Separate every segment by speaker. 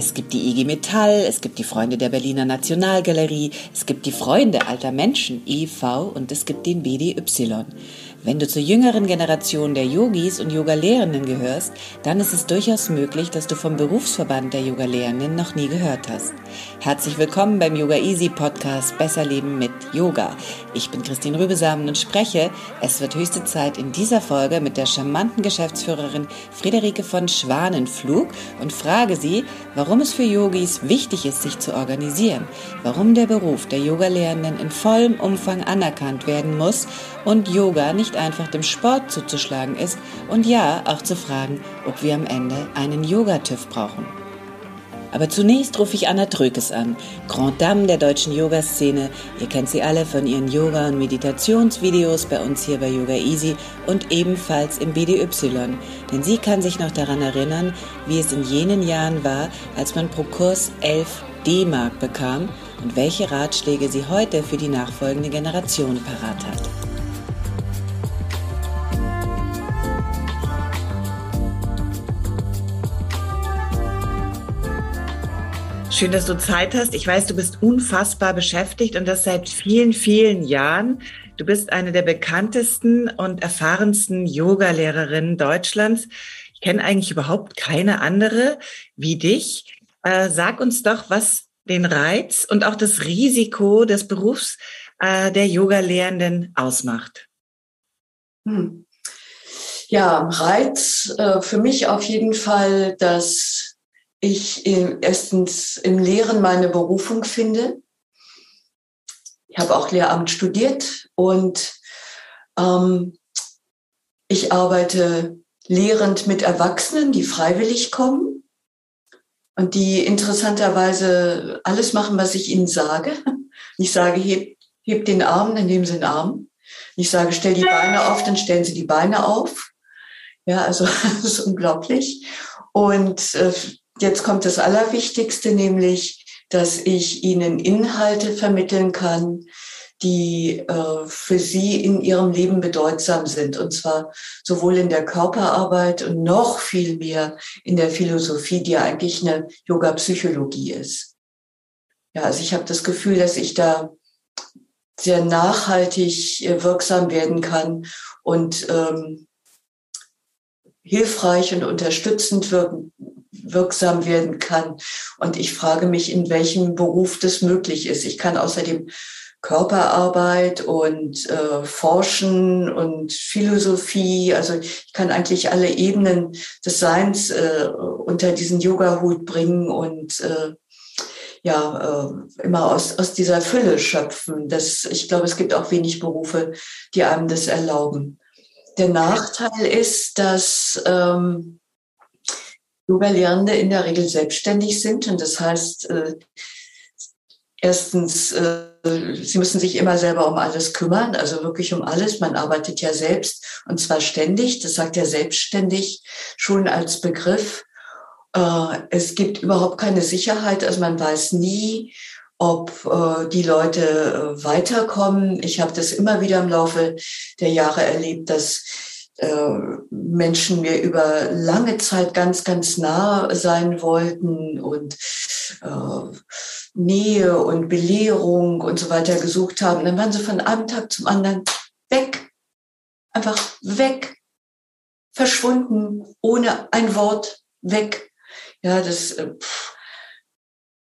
Speaker 1: Es gibt die IG Metall, es gibt die Freunde der Berliner Nationalgalerie, es gibt die Freunde alter Menschen e.V. und es gibt den BDY. Wenn du zur jüngeren Generation der Yogis und Yoga-Lehrenden gehörst, dann ist es durchaus möglich, dass du vom Berufsverband der Yoga-Lehrenden noch nie gehört hast. Herzlich willkommen beim Yoga Easy Podcast Besser Leben mit Yoga. Ich bin Christine Rübesamen und spreche, es wird höchste Zeit in dieser Folge mit der charmanten Geschäftsführerin Friederike von Schwanenflug und frage sie, warum es für Yogis wichtig ist, sich zu organisieren, warum der Beruf der Yoga-Lehrenden in vollem Umfang anerkannt werden muss und Yoga nicht einfach dem Sport zuzuschlagen ist und ja, auch zu fragen, ob wir am Ende einen Yoga-TÜV brauchen. Aber zunächst rufe ich Anna Trökes an, Grand Dame der deutschen Yoga-Szene. Ihr kennt sie alle von ihren Yoga- und Meditationsvideos bei uns hier bei Yoga Easy und ebenfalls im BDY. Denn sie kann sich noch daran erinnern, wie es in jenen Jahren war, als man pro Kurs 11 D-Mark bekam und welche Ratschläge sie heute für die nachfolgende Generation parat hat. Schön, dass du Zeit hast. Ich weiß, du bist unfassbar beschäftigt und das seit vielen, vielen Jahren. Du bist eine der bekanntesten und erfahrensten Yoga-Lehrerinnen Deutschlands. Ich kenne eigentlich überhaupt keine andere wie dich. Äh, sag uns doch, was den Reiz und auch das Risiko des Berufs äh, der Yoga-Lehrenden ausmacht.
Speaker 2: Hm. Ja, Reiz äh, für mich auf jeden Fall, dass ich erstens im Lehren meine Berufung finde. Ich habe auch Lehramt studiert und ähm, ich arbeite lehrend mit Erwachsenen, die freiwillig kommen und die interessanterweise alles machen, was ich ihnen sage. Ich sage, heb, heb den Arm, dann nehmen sie den Arm. Ich sage, stell die Beine auf, dann stellen sie die Beine auf. Ja, also das ist unglaublich. Und äh, Jetzt kommt das Allerwichtigste, nämlich, dass ich Ihnen Inhalte vermitteln kann, die äh, für Sie in Ihrem Leben bedeutsam sind. Und zwar sowohl in der Körperarbeit und noch viel mehr in der Philosophie, die ja eigentlich eine Yoga-Psychologie ist. Ja, also ich habe das Gefühl, dass ich da sehr nachhaltig äh, wirksam werden kann und ähm, hilfreich und unterstützend wirken, wirksam werden kann. Und ich frage mich, in welchem Beruf das möglich ist. Ich kann außerdem Körperarbeit und äh, Forschen und Philosophie, also ich kann eigentlich alle Ebenen des Seins äh, unter diesen Yoga-Hut bringen und äh, ja, äh, immer aus, aus dieser Fülle schöpfen. Das, ich glaube, es gibt auch wenig Berufe, die einem das erlauben. Der Nachteil ist, dass ähm, Yoga-Lehrende in der Regel selbstständig sind. Und das heißt, äh, erstens, äh, sie müssen sich immer selber um alles kümmern, also wirklich um alles. Man arbeitet ja selbst und zwar ständig. Das sagt ja selbstständig schon als Begriff. Äh, es gibt überhaupt keine Sicherheit, also man weiß nie, ob äh, die Leute äh, weiterkommen. Ich habe das immer wieder im Laufe der Jahre erlebt, dass äh, Menschen mir über lange Zeit ganz, ganz nah sein wollten und äh, Nähe und Belehrung und so weiter gesucht haben. Dann waren sie von einem Tag zum anderen weg, einfach weg, verschwunden, ohne ein Wort weg. Ja, das, äh,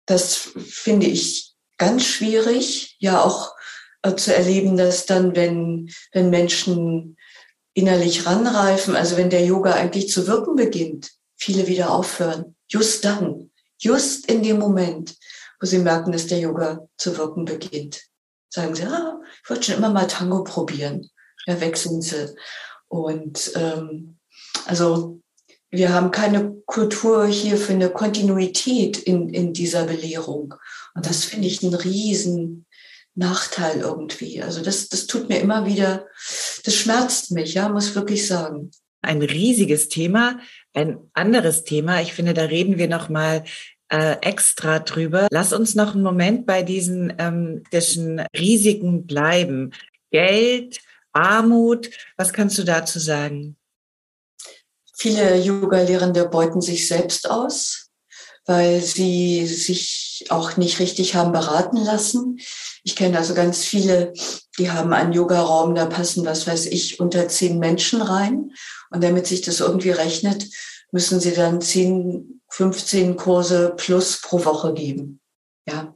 Speaker 2: das finde ich ganz schwierig, ja auch äh, zu erleben, dass dann, wenn, wenn Menschen innerlich ranreifen, also wenn der Yoga eigentlich zu wirken beginnt, viele wieder aufhören. Just dann, just in dem Moment, wo sie merken, dass der Yoga zu wirken beginnt. Sagen sie, ah, ich wollte schon immer mal Tango probieren. Ja, wechseln sie. Und ähm, also wir haben keine Kultur hier für eine Kontinuität in, in dieser Belehrung. Und das finde ich einen riesen, Nachteil irgendwie. Also das, das tut mir immer wieder, das schmerzt mich, ja, muss wirklich sagen.
Speaker 1: Ein riesiges Thema, ein anderes Thema. Ich finde, da reden wir noch mal äh, extra drüber. Lass uns noch einen Moment bei diesen, ähm, diesen Risiken bleiben. Geld, Armut, was kannst du dazu sagen?
Speaker 2: Viele Yoga-Lehrende beuten sich selbst aus. weil sie sich auch nicht richtig haben beraten lassen. Ich kenne also ganz viele, die haben einen Yoga-Raum, da passen, was weiß ich, unter zehn Menschen rein. Und damit sich das irgendwie rechnet, müssen sie dann zehn, 15 Kurse plus pro Woche geben. Ja.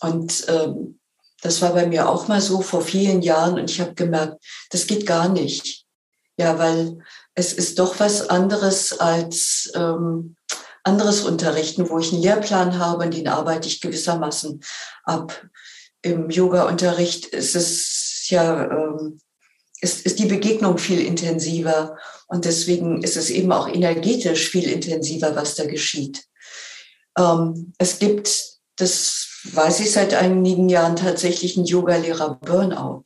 Speaker 2: Und ähm, das war bei mir auch mal so vor vielen Jahren und ich habe gemerkt, das geht gar nicht. Ja, weil es ist doch was anderes als ähm, anderes Unterrichten, wo ich einen Lehrplan habe und den arbeite ich gewissermaßen ab. Im Yoga-Unterricht ist es ja, ähm, ist, ist die Begegnung viel intensiver und deswegen ist es eben auch energetisch viel intensiver, was da geschieht. Ähm, es gibt, das weiß ich seit einigen Jahren, tatsächlich einen Yoga-Lehrer Burnout.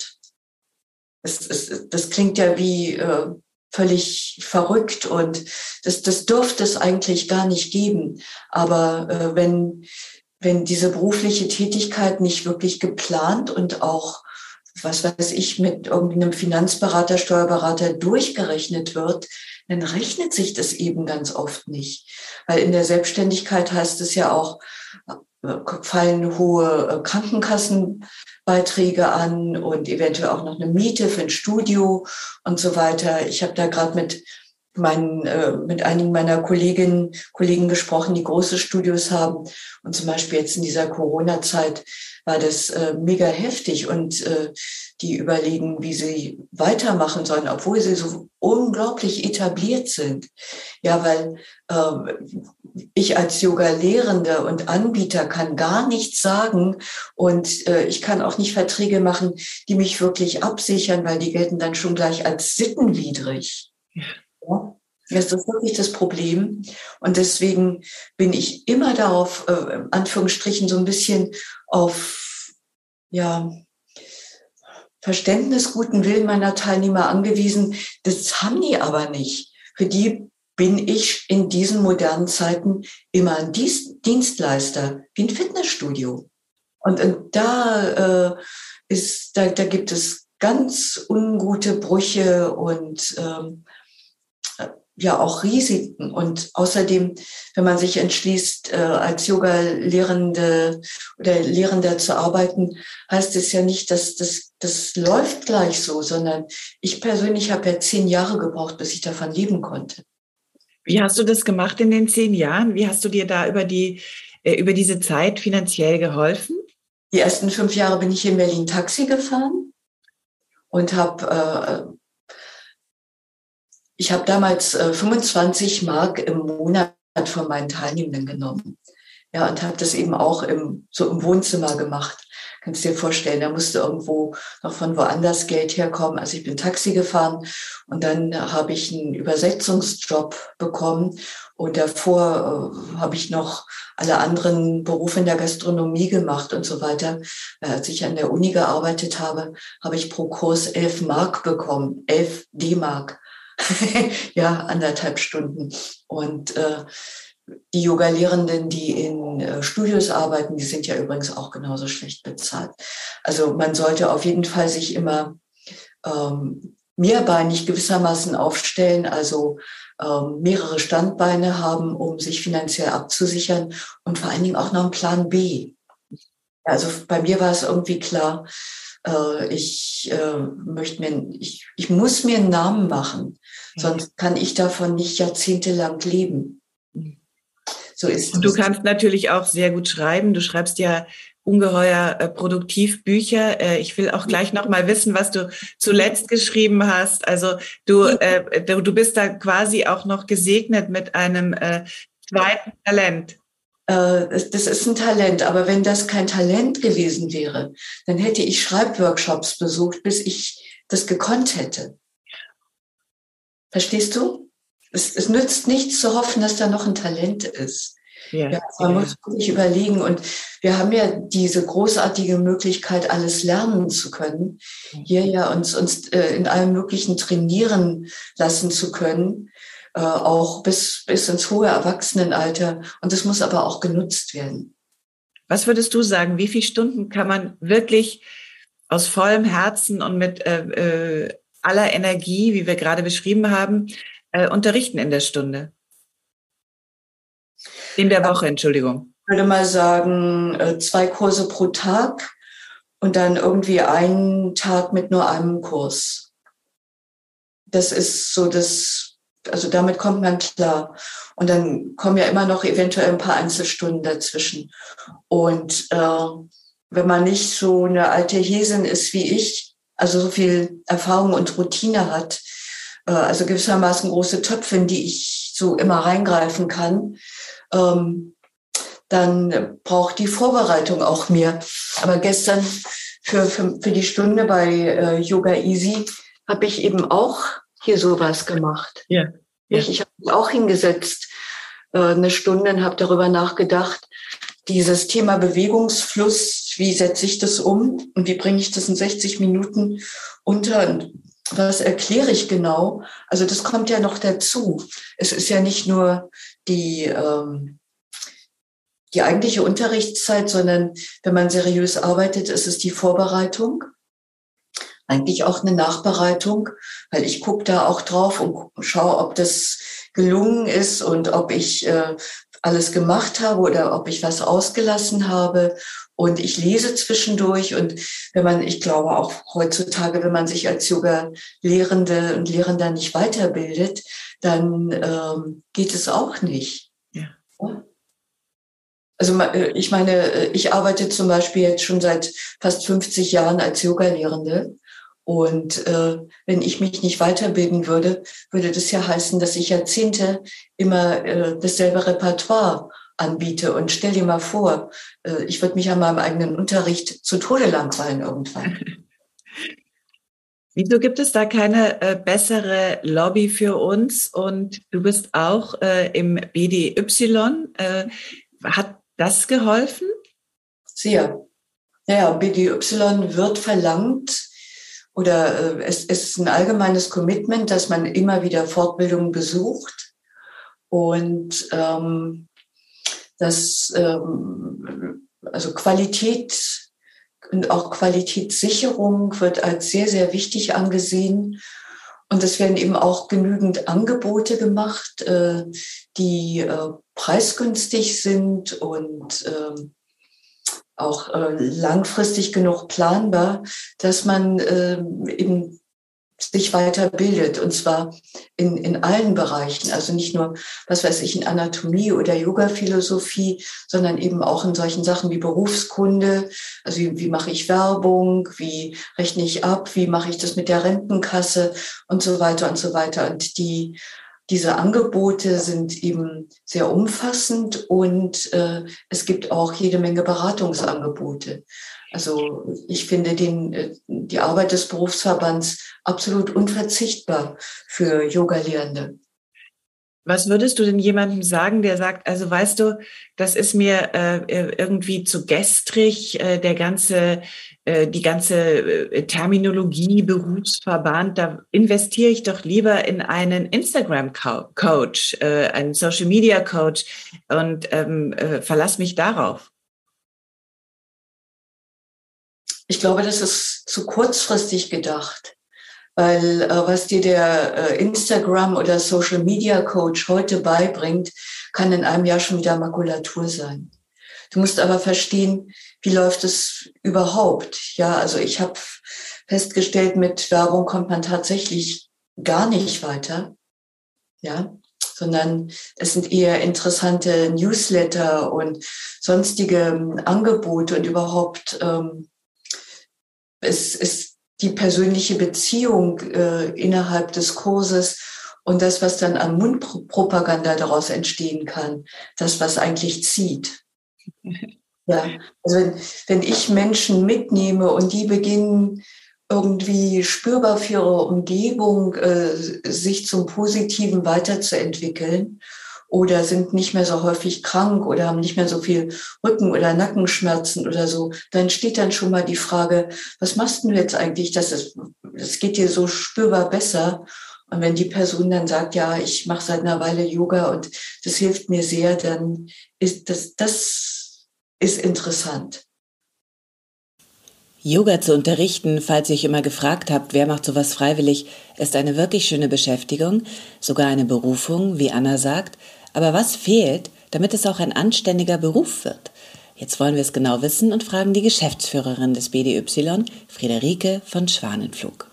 Speaker 2: Das, das, das klingt ja wie äh, völlig verrückt und das, das dürfte es eigentlich gar nicht geben. Aber äh, wenn, wenn diese berufliche Tätigkeit nicht wirklich geplant und auch, was weiß ich, mit irgendeinem Finanzberater, Steuerberater durchgerechnet wird, dann rechnet sich das eben ganz oft nicht. Weil in der Selbstständigkeit heißt es ja auch, äh, fallen hohe äh, Krankenkassen Beiträge an und eventuell auch noch eine Miete für ein Studio und so weiter. Ich habe da gerade mit meinen, äh, mit einigen meiner Kolleginnen, Kollegen gesprochen, die große Studios haben. Und zum Beispiel jetzt in dieser Corona-Zeit war das äh, mega heftig und äh, die überlegen, wie sie weitermachen sollen, obwohl sie so unglaublich etabliert sind. Ja, weil äh, ich als Yoga-Lehrende und Anbieter kann gar nichts sagen und äh, ich kann auch nicht Verträge machen, die mich wirklich absichern, weil die gelten dann schon gleich als sittenwidrig. Ja. Das ist wirklich das Problem. Und deswegen bin ich immer darauf, äh, Anführungsstrichen, so ein bisschen auf, ja, Verständnis, guten Willen meiner Teilnehmer angewiesen. Das haben die aber nicht. Für die bin ich in diesen modernen Zeiten immer ein Dienstleister, wie ein Fitnessstudio. Und, und da, äh, ist, da, da gibt es ganz ungute Brüche und ähm, ja auch Risiken. Und außerdem, wenn man sich entschließt, äh, als Yoga-Lehrende oder Lehrender zu arbeiten, heißt es ja nicht, dass das, das läuft gleich so, sondern ich persönlich habe ja zehn Jahre gebraucht, bis ich davon leben konnte.
Speaker 3: Wie hast du das gemacht in den zehn Jahren? Wie hast du dir da über die, äh, über diese Zeit finanziell geholfen?
Speaker 2: Die ersten fünf Jahre bin ich in Berlin Taxi gefahren und habe, äh, ich habe damals äh, 25 Mark im Monat von meinen Teilnehmenden genommen. Ja, und habe das eben auch im, so im Wohnzimmer gemacht. Kannst dir vorstellen, da musste irgendwo noch von woanders Geld herkommen. Also ich bin Taxi gefahren und dann habe ich einen Übersetzungsjob bekommen und davor äh, habe ich noch alle anderen Berufe in der Gastronomie gemacht und so weiter. Äh, als ich an der Uni gearbeitet habe, habe ich pro Kurs elf Mark bekommen, elf D-Mark. ja, anderthalb Stunden. Und äh, die Yoga-Lehrenden, die in äh, Studios arbeiten, die sind ja übrigens auch genauso schlecht bezahlt. Also man sollte auf jeden Fall sich immer ähm, mehrbeinig gewissermaßen aufstellen, also ähm, mehrere Standbeine haben, um sich finanziell abzusichern und vor allen Dingen auch noch einen Plan B. Also bei mir war es irgendwie klar, äh, ich äh, möchte mir, ich, ich muss mir einen Namen machen, mhm. sonst kann ich davon nicht jahrzehntelang leben.
Speaker 3: So ist Und du kannst natürlich auch sehr gut schreiben. Du schreibst ja ungeheuer äh, produktiv Bücher. Äh, ich will auch gleich noch mal wissen, was du zuletzt geschrieben hast. Also du, äh, du bist da quasi auch noch gesegnet mit einem äh, zweiten Talent.
Speaker 2: Äh, das ist ein Talent, aber wenn das kein Talent gewesen wäre, dann hätte ich Schreibworkshops besucht, bis ich das gekonnt hätte. Verstehst du? Es, es nützt nichts zu hoffen, dass da noch ein Talent ist. Ja, ja, man ja. muss sich überlegen und wir haben ja diese großartige Möglichkeit, alles lernen zu können. Hier ja uns, uns äh, in allem Möglichen trainieren lassen zu können, äh, auch bis, bis ins hohe Erwachsenenalter. Und das muss aber auch genutzt werden.
Speaker 3: Was würdest du sagen? Wie viele Stunden kann man wirklich aus vollem Herzen und mit äh, äh aller Energie, wie wir gerade beschrieben haben, äh, unterrichten in der Stunde? In der Woche, Entschuldigung.
Speaker 2: Ich würde mal sagen, äh, zwei Kurse pro Tag und dann irgendwie einen Tag mit nur einem Kurs. Das ist so das, also damit kommt man klar. Und dann kommen ja immer noch eventuell ein paar Einzelstunden dazwischen. Und äh, wenn man nicht so eine alte Häsin ist wie ich, also so viel Erfahrung und Routine hat, äh, also gewissermaßen große Töpfe, in die ich so immer reingreifen kann, ähm, dann braucht die Vorbereitung auch mehr. Aber gestern für, für, für die Stunde bei äh, Yoga Easy habe ich eben auch hier sowas gemacht. Ja. ja. Ich, ich habe mich auch hingesetzt äh, eine Stunde und habe darüber nachgedacht, dieses Thema Bewegungsfluss, wie setze ich das um und wie bringe ich das in 60 Minuten unter und was erkläre ich genau? Also das kommt ja noch dazu. Es ist ja nicht nur die, ähm, die eigentliche Unterrichtszeit, sondern wenn man seriös arbeitet, ist es die Vorbereitung. Eigentlich auch eine Nachbereitung, weil ich gucke da auch drauf und schaue, ob das gelungen ist und ob ich äh, alles gemacht habe oder ob ich was ausgelassen habe. Und ich lese zwischendurch. Und wenn man, ich glaube auch heutzutage, wenn man sich als Yoga-Lehrende und Lehrender nicht weiterbildet, dann ähm, geht es auch nicht. Ja. Also äh, ich meine, äh, ich arbeite zum Beispiel jetzt schon seit fast 50 Jahren als Yoga-Lehrende. Und äh, wenn ich mich nicht weiterbilden würde, würde das ja heißen, dass ich Jahrzehnte immer äh, dasselbe Repertoire anbiete. Und stell dir mal vor, äh, ich würde mich an meinem eigenen Unterricht zu Tode langweilen irgendwann.
Speaker 3: Wieso gibt es da keine äh, bessere Lobby für uns? Und du bist auch äh, im BDY. Äh, hat das geholfen?
Speaker 2: Sehr. Ja, BDY wird verlangt, oder äh, es, es ist ein allgemeines Commitment, dass man immer wieder Fortbildungen besucht und ähm, dass ähm, also Qualität und auch Qualitätssicherung wird als sehr, sehr wichtig angesehen. Und es werden eben auch genügend Angebote gemacht, äh, die äh, preisgünstig sind und äh, auch äh, langfristig genug planbar, dass man äh, eben sich weiterbildet und zwar in, in allen Bereichen, also nicht nur, was weiß ich, in Anatomie oder Yoga-Philosophie, sondern eben auch in solchen Sachen wie Berufskunde, also wie, wie mache ich Werbung, wie rechne ich ab, wie mache ich das mit der Rentenkasse? Und so weiter und so weiter. Und die diese Angebote sind eben sehr umfassend und äh, es gibt auch jede Menge Beratungsangebote. Also ich finde den, äh, die Arbeit des Berufsverbands absolut unverzichtbar für Yoga-Lehrende.
Speaker 3: Was würdest du denn jemandem sagen, der sagt, also weißt du, das ist mir äh, irgendwie zu gestrig, äh, der ganze, äh, die ganze äh, Terminologie, Berufsverband, da investiere ich doch lieber in einen Instagram-Coach, äh, einen Social-Media-Coach und ähm, äh, verlass mich darauf.
Speaker 2: Ich glaube, das ist zu kurzfristig gedacht. Weil äh, was dir der äh, Instagram oder Social Media Coach heute beibringt, kann in einem Jahr schon wieder Makulatur sein. Du musst aber verstehen, wie läuft es überhaupt? Ja, also ich habe festgestellt, mit Werbung kommt man tatsächlich gar nicht weiter. Ja, sondern es sind eher interessante Newsletter und sonstige ähm, Angebote und überhaupt ähm, es, es die persönliche Beziehung äh, innerhalb des Kurses und das, was dann an Mundpropaganda daraus entstehen kann, das, was eigentlich zieht. Ja, also wenn, wenn ich Menschen mitnehme und die beginnen irgendwie spürbar für ihre Umgebung äh, sich zum Positiven weiterzuentwickeln oder sind nicht mehr so häufig krank oder haben nicht mehr so viel Rücken- oder Nackenschmerzen oder so, dann steht dann schon mal die Frage, was machst du jetzt eigentlich? Das, ist, das geht dir so spürbar besser. Und wenn die Person dann sagt, ja, ich mache seit einer Weile Yoga und das hilft mir sehr, dann ist das, das ist interessant.
Speaker 3: Yoga zu unterrichten, falls ihr euch immer gefragt habt, wer macht sowas freiwillig, ist eine wirklich schöne Beschäftigung, sogar eine Berufung, wie Anna sagt. Aber was fehlt, damit es auch ein anständiger Beruf wird? Jetzt wollen wir es genau wissen und fragen die Geschäftsführerin des BDY, Friederike von Schwanenflug.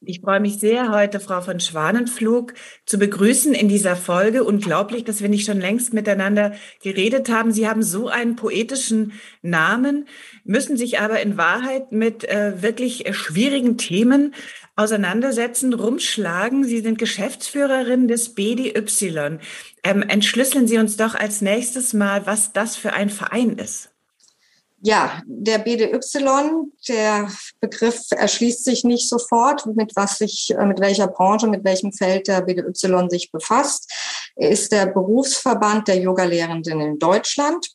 Speaker 1: Ich freue mich sehr, heute Frau von Schwanenflug zu begrüßen in dieser Folge. Unglaublich, dass wir nicht schon längst miteinander geredet haben. Sie haben so einen poetischen Namen, müssen sich aber in Wahrheit mit äh, wirklich schwierigen Themen auseinandersetzen, rumschlagen. Sie sind Geschäftsführerin des BDY. Ähm, entschlüsseln Sie uns doch als nächstes mal, was das für ein Verein ist.
Speaker 4: Ja, der BDY, der Begriff erschließt sich nicht sofort, mit was sich, äh, mit welcher Branche, mit welchem Feld der BDY sich befasst. Ist der Berufsverband der Yoga-Lehrenden in Deutschland.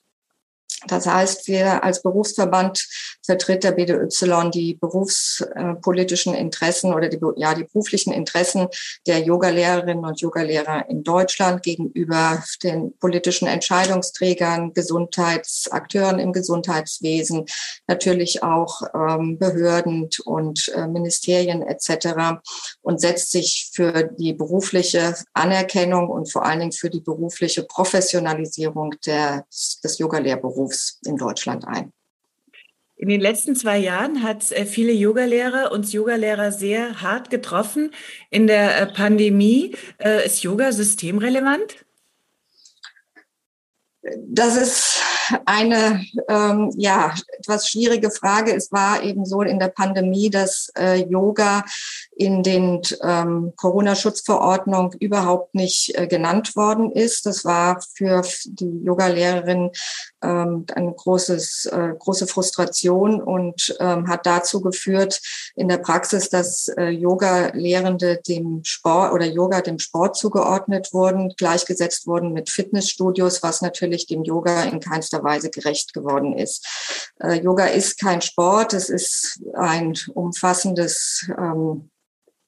Speaker 4: Das heißt, wir als Berufsverband vertritt der BDY die berufspolitischen Interessen oder die, ja, die beruflichen Interessen der Yoga-Lehrerinnen und Yoga-Lehrer in Deutschland gegenüber den politischen Entscheidungsträgern, Gesundheitsakteuren im Gesundheitswesen, natürlich auch ähm, Behörden und äh, Ministerien etc. und setzt sich für die berufliche Anerkennung und vor allen Dingen für die berufliche Professionalisierung der, des Yoga-Lehrberufs in Deutschland ein.
Speaker 1: In den letzten zwei Jahren hat es äh, viele Yogalehrer uns Yogalehrer sehr hart getroffen. In der äh, Pandemie äh, ist Yoga systemrelevant?
Speaker 4: Das ist eine ähm, ja etwas schwierige Frage. Es war eben so in der Pandemie, dass äh, Yoga in den ähm, Corona-Schutzverordnung überhaupt nicht äh, genannt worden ist. Das war für die Yoga-Lehrerin ähm, eine großes, äh, große Frustration und ähm, hat dazu geführt in der Praxis, dass äh, Yoga-Lehrende dem Sport oder Yoga dem Sport zugeordnet wurden, gleichgesetzt wurden mit Fitnessstudios, was natürlich dem Yoga in keinster Weise gerecht geworden ist. Äh, Yoga ist kein Sport, es ist ein umfassendes ähm,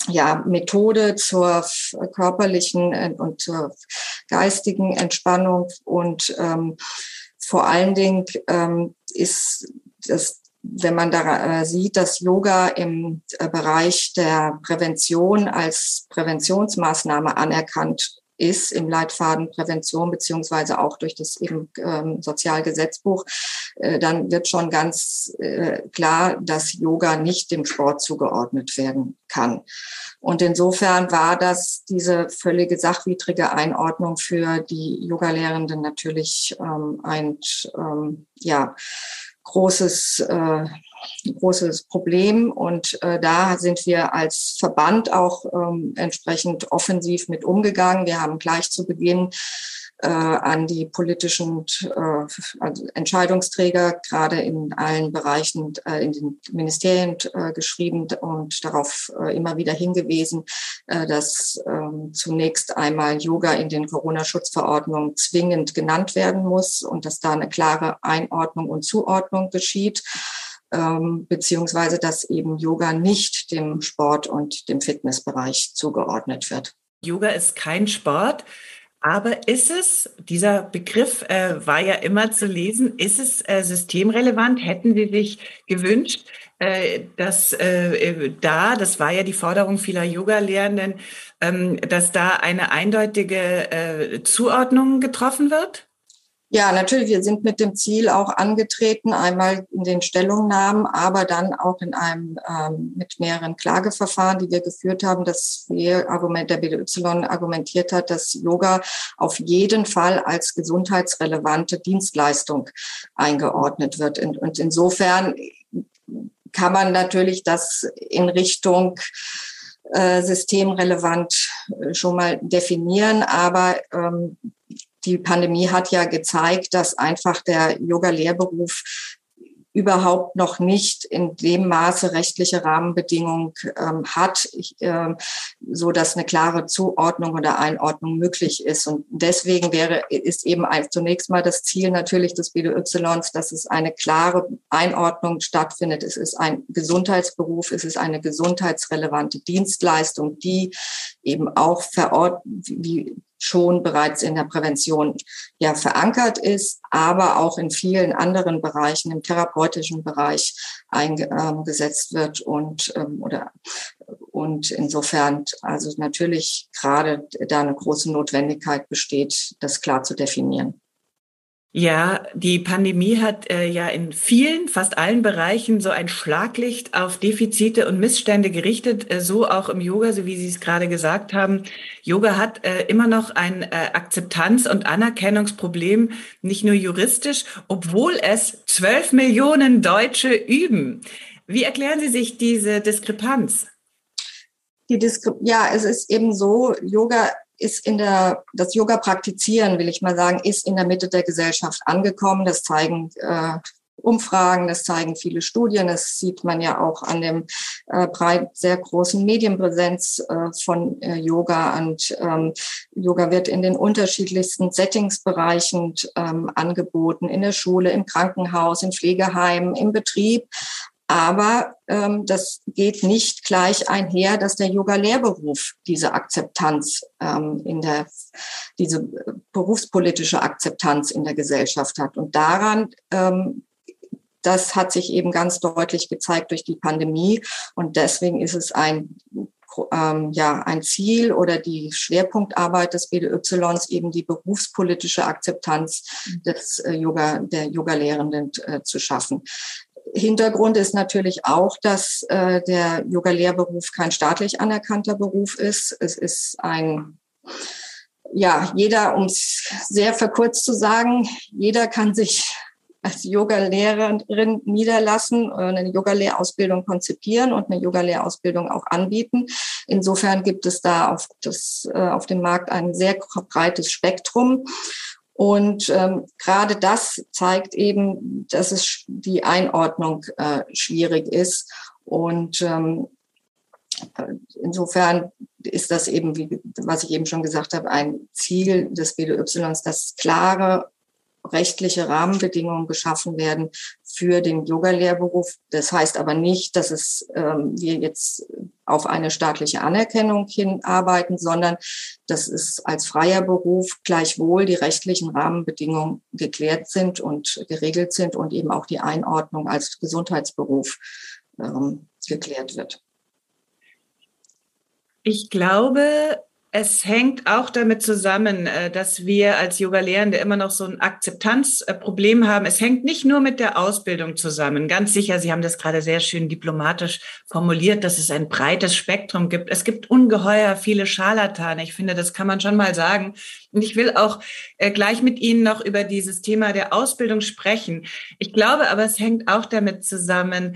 Speaker 4: ja, Methode zur körperlichen und zur geistigen Entspannung. Und ähm, vor allen Dingen ähm, ist das wenn man da äh, sieht, dass Yoga im äh, Bereich der Prävention als Präventionsmaßnahme anerkannt ist im Leitfaden Prävention beziehungsweise auch durch das eben ähm, Sozialgesetzbuch, äh, dann wird schon ganz äh, klar, dass Yoga nicht dem Sport zugeordnet werden kann. Und insofern war das diese völlige sachwidrige Einordnung für die Yogalehrenden natürlich ähm, ein ähm, ja großes äh, großes Problem. Und äh, da sind wir als Verband auch ähm, entsprechend offensiv mit umgegangen. Wir haben gleich zu Beginn äh, an die politischen äh, also Entscheidungsträger, gerade in allen Bereichen, äh, in den Ministerien äh, geschrieben und darauf äh, immer wieder hingewiesen, äh, dass äh, zunächst einmal Yoga in den Corona-Schutzverordnungen zwingend genannt werden muss und dass da eine klare Einordnung und Zuordnung geschieht ähm, beziehungsweise dass eben Yoga nicht dem Sport und dem Fitnessbereich zugeordnet wird.
Speaker 1: Yoga ist kein Sport. Aber ist es, dieser Begriff äh, war ja immer zu lesen, ist es äh, systemrelevant? Hätten Sie sich gewünscht, äh, dass äh, da, das war ja die Forderung vieler Yoga-Lehrenden, ähm, dass da eine eindeutige äh, Zuordnung getroffen wird?
Speaker 4: Ja, natürlich, wir sind mit dem Ziel auch angetreten, einmal in den Stellungnahmen, aber dann auch in einem ähm, mit mehreren Klageverfahren, die wir geführt haben, dass wir Argument der BDY argumentiert hat, dass Yoga auf jeden Fall als gesundheitsrelevante Dienstleistung eingeordnet wird. Und insofern kann man natürlich das in Richtung äh, systemrelevant äh, schon mal definieren, aber ähm, die Pandemie hat ja gezeigt, dass einfach der Yoga-Lehrberuf überhaupt noch nicht in dem Maße rechtliche Rahmenbedingungen ähm, hat, äh, so dass eine klare Zuordnung oder Einordnung möglich ist. Und deswegen wäre, ist eben zunächst mal das Ziel natürlich des BDYs, dass es eine klare Einordnung stattfindet. Es ist ein Gesundheitsberuf, es ist eine gesundheitsrelevante Dienstleistung, die eben auch verordnet, wie schon bereits in der Prävention ja verankert ist, aber auch in vielen anderen Bereichen im therapeutischen Bereich eingesetzt wird und ähm, oder und insofern also natürlich gerade da eine große Notwendigkeit besteht, das klar zu definieren.
Speaker 1: Ja, die Pandemie hat äh, ja in vielen, fast allen Bereichen so ein Schlaglicht auf Defizite und Missstände gerichtet, äh, so auch im Yoga, so wie Sie es gerade gesagt haben. Yoga hat äh, immer noch ein äh, Akzeptanz- und Anerkennungsproblem, nicht nur juristisch, obwohl es zwölf Millionen Deutsche üben. Wie erklären Sie sich diese Diskrepanz?
Speaker 4: Die Diskre ja, es ist eben so, Yoga ist in der, das Yoga praktizieren, will ich mal sagen, ist in der Mitte der Gesellschaft angekommen. Das zeigen äh, Umfragen, das zeigen viele Studien. Das sieht man ja auch an dem äh, breit sehr großen Medienpräsenz äh, von äh, Yoga. Und ähm, Yoga wird in den unterschiedlichsten Settingsbereichen ähm, angeboten, in der Schule, im Krankenhaus, in Pflegeheimen, im Betrieb. Aber ähm, das geht nicht gleich einher, dass der Yoga-Lehrberuf diese Akzeptanz ähm, in der, diese berufspolitische Akzeptanz in der Gesellschaft hat. Und daran, ähm, das hat sich eben ganz deutlich gezeigt durch die Pandemie. Und deswegen ist es ein ähm, ja, ein Ziel oder die Schwerpunktarbeit des BDYs eben die berufspolitische Akzeptanz des äh, Yoga, der Yoga-Lehrenden äh, zu schaffen. Hintergrund ist natürlich auch, dass äh, der Yoga-Lehrberuf kein staatlich anerkannter Beruf ist. Es ist ein, ja, jeder, um es sehr verkürzt zu sagen, jeder kann sich als Yoga-Lehrerin niederlassen, äh, eine Yoga-Lehrausbildung konzipieren und eine Yoga-Lehrausbildung auch anbieten. Insofern gibt es da auf, das, äh, auf dem Markt ein sehr breites Spektrum. Und ähm, gerade das zeigt eben, dass es die Einordnung äh, schwierig ist. Und ähm, insofern ist das eben, wie, was ich eben schon gesagt habe, ein Ziel des BDYs, dass klare rechtliche Rahmenbedingungen geschaffen werden für den Yoga-Lehrberuf. Das heißt aber nicht, dass es ähm, wir jetzt auf eine staatliche Anerkennung hinarbeiten, sondern dass es als freier Beruf gleichwohl die rechtlichen Rahmenbedingungen geklärt sind und geregelt sind und eben auch die Einordnung als Gesundheitsberuf ähm, geklärt wird.
Speaker 1: Ich glaube, es hängt auch damit zusammen, äh, dass wir als Yoga-Lehrende immer noch so ein Akzeptanzproblem haben. Es hängt nicht nur mit der Ausbildung zusammen. Ganz sicher, Sie haben das gerade sehr schön diplomatisch formuliert, dass es ein breites Spektrum gibt. Es gibt ungeheuer viele Scharlatane. Ich finde, das kann man schon mal sagen. Und ich will auch äh, gleich mit Ihnen noch über dieses Thema der Ausbildung sprechen. Ich glaube aber, es hängt auch damit zusammen,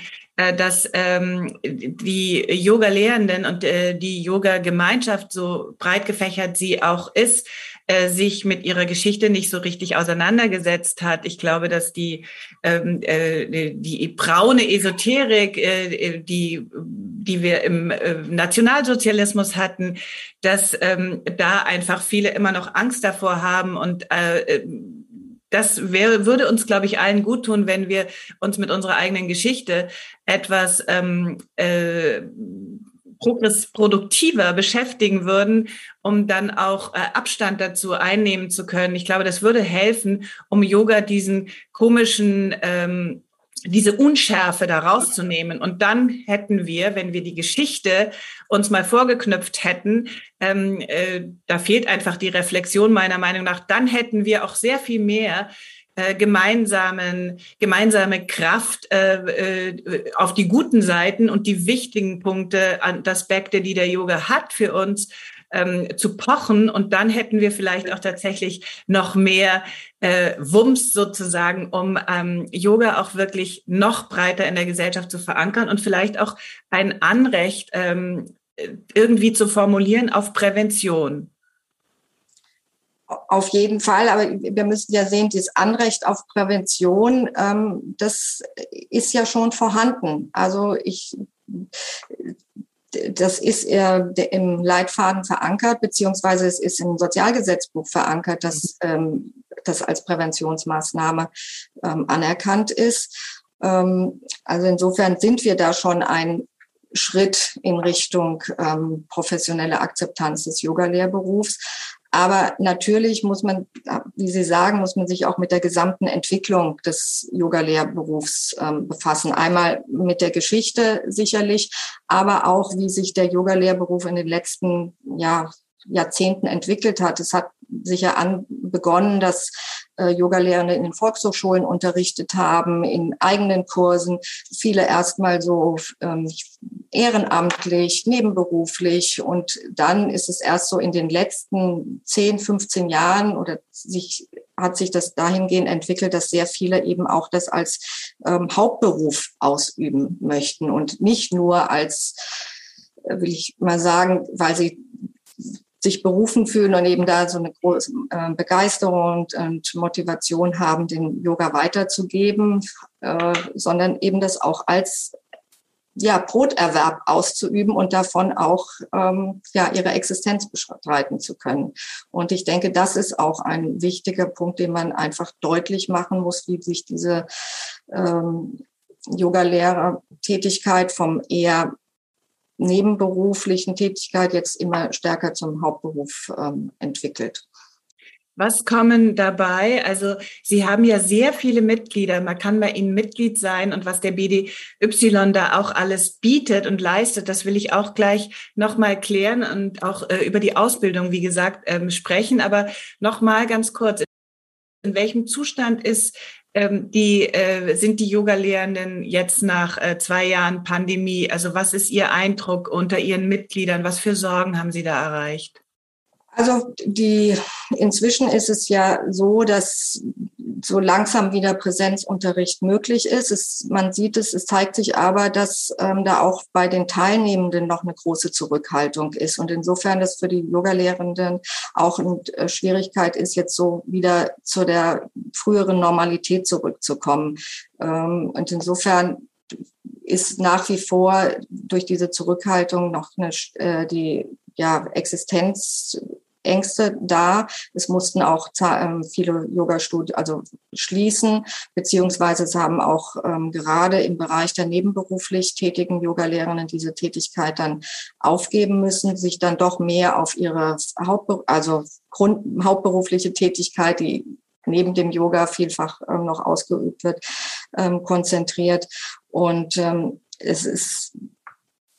Speaker 1: dass ähm, die Yoga-Lehrenden und äh, die Yoga-Gemeinschaft, so breit gefächert sie auch ist, äh, sich mit ihrer Geschichte nicht so richtig auseinandergesetzt hat. Ich glaube, dass die, ähm, äh, die braune Esoterik, äh, die, die wir im äh, Nationalsozialismus hatten, dass ähm, da einfach viele immer noch Angst davor haben und äh, das wäre, würde uns, glaube ich, allen gut tun, wenn wir uns mit unserer eigenen Geschichte etwas ähm, äh, produktiver beschäftigen würden, um dann auch äh, Abstand dazu einnehmen zu können. Ich glaube, das würde helfen, um Yoga diesen komischen ähm, diese Unschärfe da rauszunehmen. Und dann hätten wir, wenn wir die Geschichte uns mal vorgeknüpft hätten, ähm, äh, da fehlt einfach die Reflexion meiner Meinung nach, dann hätten wir auch sehr viel mehr äh, gemeinsamen, gemeinsame Kraft äh, äh, auf die guten Seiten und die wichtigen Punkte Aspekte, die der Yoga hat für uns, ähm, zu pochen. Und dann hätten wir vielleicht auch tatsächlich noch mehr äh, Wumms sozusagen, um ähm, Yoga auch wirklich noch breiter in der Gesellschaft zu verankern und vielleicht auch ein Anrecht ähm, irgendwie zu formulieren auf Prävention.
Speaker 4: Auf jeden Fall, aber wir müssen ja sehen, dieses Anrecht auf Prävention, ähm, das ist ja schon vorhanden. Also ich das ist im Leitfaden verankert, beziehungsweise es ist im Sozialgesetzbuch verankert, dass ähm, das als Präventionsmaßnahme ähm, anerkannt ist. Ähm, also insofern sind wir da schon ein Schritt in Richtung ähm, professionelle Akzeptanz des Yoga-Lehrberufs. Aber natürlich muss man, wie Sie sagen, muss man sich auch mit der gesamten Entwicklung des Yoga-Lehrberufs ähm, befassen. Einmal mit der Geschichte sicherlich, aber auch, wie sich der Yoga-Lehrberuf in den letzten ja, Jahrzehnten entwickelt hat. Es hat sicher an begonnen, dass äh, Yogalehrende in den Volkshochschulen unterrichtet haben, in eigenen Kursen, viele erstmal so ähm, ehrenamtlich, nebenberuflich. Und dann ist es erst so in den letzten 10, 15 Jahren oder sich hat sich das dahingehend entwickelt, dass sehr viele eben auch das als ähm, Hauptberuf ausüben möchten und nicht nur als äh, will ich mal sagen, weil sie sich berufen fühlen und eben da so eine große äh, Begeisterung und, und, Motivation haben, den Yoga weiterzugeben, äh, sondern eben das auch als ja, Broterwerb auszuüben und davon auch ähm, ja, ihre Existenz bestreiten zu können. Und ich denke, das ist auch ein wichtiger Punkt, den man einfach deutlich machen muss, wie sich diese ähm, Yoga-Lehrer-Tätigkeit vom eher nebenberuflichen Tätigkeit jetzt immer stärker zum Hauptberuf ähm, entwickelt.
Speaker 1: Was kommen dabei? Also Sie haben ja sehr viele Mitglieder. Man kann bei Ihnen Mitglied sein und was der BDY da auch alles bietet und leistet, das will ich auch gleich nochmal klären und auch äh, über die Ausbildung, wie gesagt, ähm, sprechen. Aber nochmal ganz kurz. In welchem Zustand ist ähm, die, äh, sind die Yoga-Lehrenden jetzt nach äh, zwei Jahren Pandemie? Also was ist Ihr Eindruck unter Ihren Mitgliedern? Was für Sorgen haben Sie da erreicht?
Speaker 4: Also die inzwischen ist es ja so, dass so langsam wieder Präsenzunterricht möglich ist. Es, man sieht es, es zeigt sich aber, dass ähm, da auch bei den Teilnehmenden noch eine große Zurückhaltung ist. Und insofern das für die Yoga-Lehrenden auch eine äh, Schwierigkeit ist, jetzt so wieder zu der früheren Normalität zurückzukommen. Ähm, und insofern ist nach wie vor durch diese Zurückhaltung noch eine, äh, die ja, Existenz Ängste da. Es mussten auch ähm, viele Yoga-Studien also schließen, beziehungsweise es haben auch ähm, gerade im Bereich der nebenberuflich tätigen Yogalehrerinnen diese Tätigkeit dann aufgeben müssen, sich dann doch mehr auf ihre Hauptber also Grund hauptberufliche Tätigkeit, die neben dem Yoga vielfach ähm, noch ausgeübt wird, ähm, konzentriert. Und ähm, es ist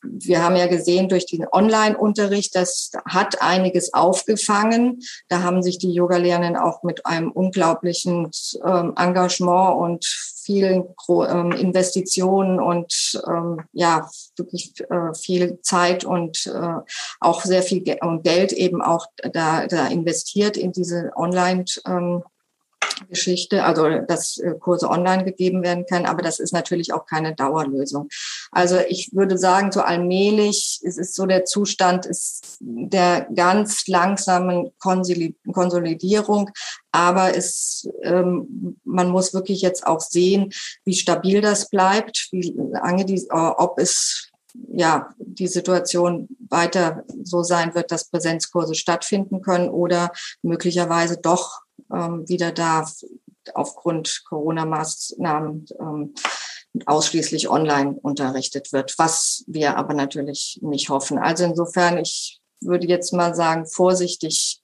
Speaker 4: wir haben ja gesehen durch den Online-Unterricht, das hat einiges aufgefangen. Da haben sich die Yoga-Lehrenden auch mit einem unglaublichen ähm, Engagement und vielen ähm, Investitionen und ähm, ja wirklich äh, viel Zeit und äh, auch sehr viel Geld eben auch da, da investiert in diese Online Geschichte, also dass äh, Kurse online gegeben werden können, aber das ist natürlich auch keine Dauerlösung. Also ich würde sagen, so allmählich es ist so der Zustand ist der ganz langsamen Konsolidierung, aber es, ähm, man muss wirklich jetzt auch sehen, wie stabil das bleibt, wie lange die, äh, ob es ja, die Situation weiter so sein wird, dass Präsenzkurse stattfinden können oder möglicherweise doch ähm, wieder da aufgrund Corona-Maßnahmen ähm, ausschließlich online unterrichtet wird, was wir aber natürlich nicht hoffen. Also insofern, ich würde jetzt mal sagen, vorsichtig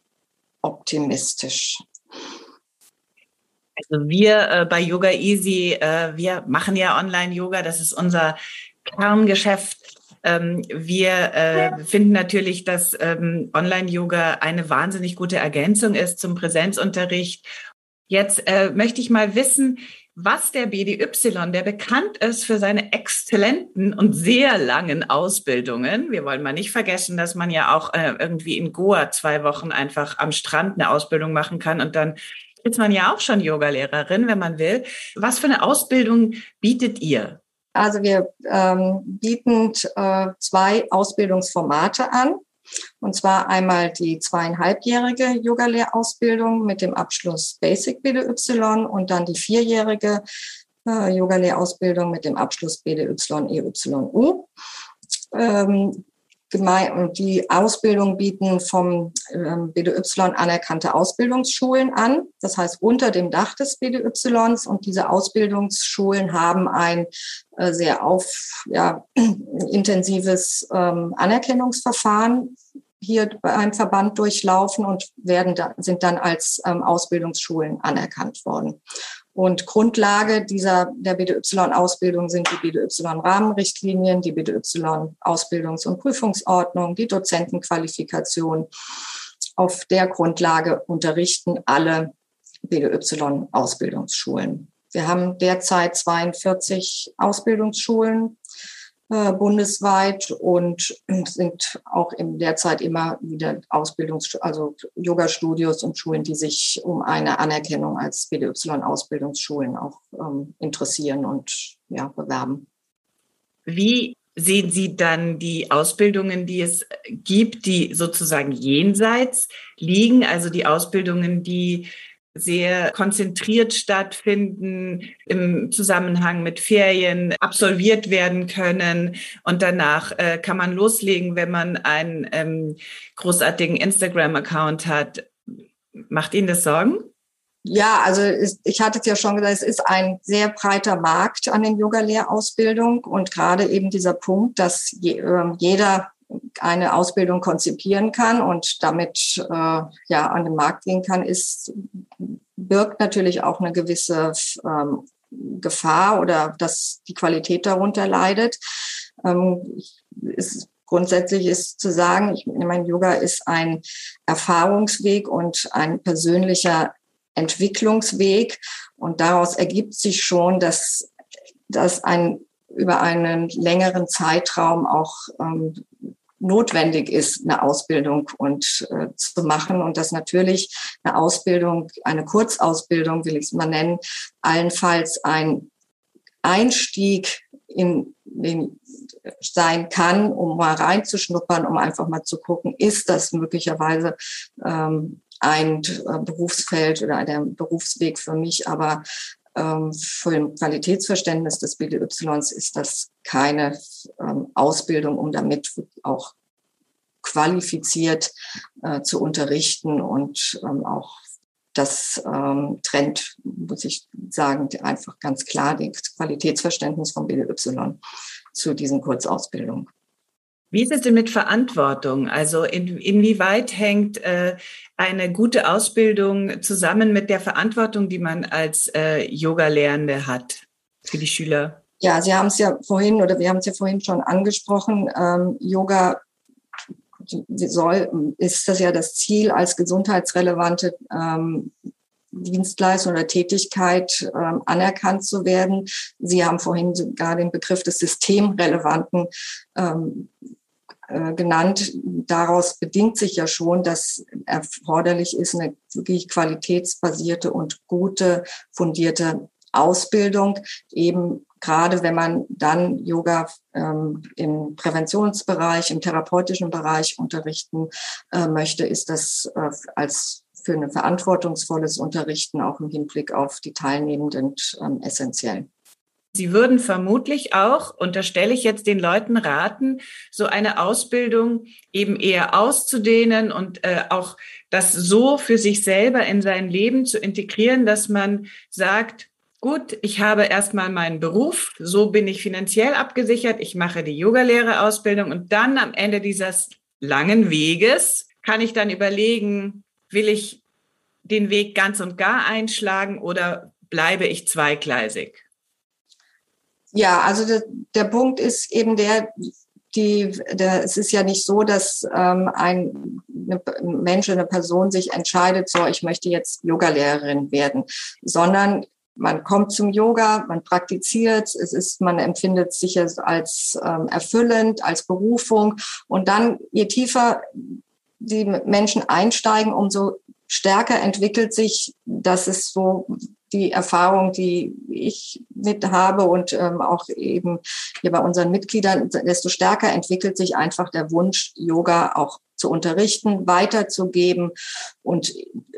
Speaker 4: optimistisch.
Speaker 1: Also wir äh, bei Yoga Easy, äh, wir machen ja Online-Yoga, das ist unser Kerngeschäft. Ähm, wir äh, finden natürlich, dass ähm, Online-Yoga eine wahnsinnig gute Ergänzung ist zum Präsenzunterricht. Jetzt äh, möchte ich mal wissen, was der BDY, der bekannt ist für seine exzellenten und sehr langen Ausbildungen. Wir wollen mal nicht vergessen, dass man ja auch äh, irgendwie in Goa zwei Wochen einfach am Strand eine Ausbildung machen kann und dann ist man ja auch schon Yogalehrerin, wenn man will. Was für eine Ausbildung bietet ihr?
Speaker 4: Also wir ähm, bieten äh, zwei Ausbildungsformate an. Und zwar einmal die zweieinhalbjährige Yoga-Lehrausbildung mit dem Abschluss Basic BDY und dann die vierjährige äh, Yoga-Lehrausbildung mit dem Abschluss BDY EYU. Ähm, und die Ausbildung bieten vom ähm, BDY anerkannte Ausbildungsschulen an. Das heißt, unter dem Dach des BDYs. Und diese Ausbildungsschulen haben ein äh, sehr auf, ja, intensives ähm, Anerkennungsverfahren hier beim Verband durchlaufen und werden sind dann als ähm, Ausbildungsschulen anerkannt worden. Und Grundlage dieser der BDY-Ausbildung sind die BDY-Rahmenrichtlinien, die BDY-Ausbildungs- und Prüfungsordnung, die Dozentenqualifikation. Auf der Grundlage unterrichten alle BDY-Ausbildungsschulen. Wir haben derzeit 42 Ausbildungsschulen äh, bundesweit und sind auch in der Zeit immer wieder Ausbildungs-, also Yoga-Studios und Schulen, die sich um eine Anerkennung als BDY-Ausbildungsschulen auch ähm, interessieren und ja, bewerben.
Speaker 1: Wie sehen Sie dann die Ausbildungen, die es gibt, die sozusagen jenseits liegen, also die Ausbildungen, die sehr konzentriert stattfinden, im Zusammenhang mit Ferien absolviert werden können. Und danach äh, kann man loslegen, wenn man einen ähm, großartigen Instagram-Account hat. Macht Ihnen das Sorgen?
Speaker 4: Ja, also ich hatte es ja schon gesagt, es ist ein sehr breiter Markt an den Yoga-Lehrausbildung und gerade eben dieser Punkt, dass ähm, jeder eine Ausbildung konzipieren kann und damit äh, ja an den Markt gehen kann, ist birgt natürlich auch eine gewisse ähm, Gefahr oder dass die Qualität darunter leidet. Ähm, ist, grundsätzlich ist zu sagen, ich meine, Yoga ist ein Erfahrungsweg und ein persönlicher Entwicklungsweg und daraus ergibt sich schon, dass, dass ein über einen längeren Zeitraum auch ähm, notwendig ist, eine Ausbildung und äh, zu machen und dass natürlich eine Ausbildung, eine Kurzausbildung, will ich es mal nennen, allenfalls ein Einstieg in den sein kann, um mal reinzuschnuppern, um einfach mal zu gucken, ist das möglicherweise ähm, ein äh, Berufsfeld oder der Berufsweg für mich, aber ähm, für ein Qualitätsverständnis des BDYs ist das keine ähm, Ausbildung, um damit auch qualifiziert äh, zu unterrichten und ähm, auch das ähm, trennt, muss ich sagen, einfach ganz klar das Qualitätsverständnis vom BDY zu diesen Kurzausbildungen.
Speaker 1: Wie ist es denn mit Verantwortung? Also in, inwieweit hängt äh, eine gute Ausbildung zusammen mit der Verantwortung, die man als äh, Yoga-Lehrende hat für die Schüler?
Speaker 4: Ja, Sie haben es ja vorhin oder wir haben es ja vorhin schon angesprochen. Ähm, Yoga soll, ist das ja das Ziel, als gesundheitsrelevante ähm, Dienstleistung oder Tätigkeit ähm, anerkannt zu werden. Sie haben vorhin sogar den Begriff des systemrelevanten ähm, äh, genannt. Daraus bedingt sich ja schon, dass erforderlich ist eine wirklich qualitätsbasierte und gute, fundierte Ausbildung, eben gerade wenn man dann Yoga ähm, im Präventionsbereich, im therapeutischen Bereich unterrichten äh, möchte, ist das äh, als für ein verantwortungsvolles Unterrichten auch im Hinblick auf die Teilnehmenden ähm, essentiell.
Speaker 1: Sie würden vermutlich auch, unterstelle ich jetzt den Leuten raten, so eine Ausbildung eben eher auszudehnen und äh, auch das so für sich selber in sein Leben zu integrieren, dass man sagt, gut, ich habe erstmal meinen Beruf, so bin ich finanziell abgesichert, ich mache die Yogalehrerausbildung und dann am Ende dieses langen Weges kann ich dann überlegen, will ich den Weg ganz und gar einschlagen oder bleibe ich zweigleisig?
Speaker 4: Ja, also der, der Punkt ist eben der, die, der, es ist ja nicht so, dass ähm, ein, ein Mensch, eine Person sich entscheidet, so, ich möchte jetzt Yogalehrerin werden, sondern man kommt zum Yoga, man praktiziert, es ist, man empfindet sich als ähm, erfüllend, als Berufung. Und dann, je tiefer die Menschen einsteigen, umso stärker entwickelt sich, das ist so die Erfahrung, die ich mit habe und ähm, auch eben hier bei unseren Mitgliedern, desto stärker entwickelt sich einfach der Wunsch, Yoga auch zu unterrichten, weiterzugeben und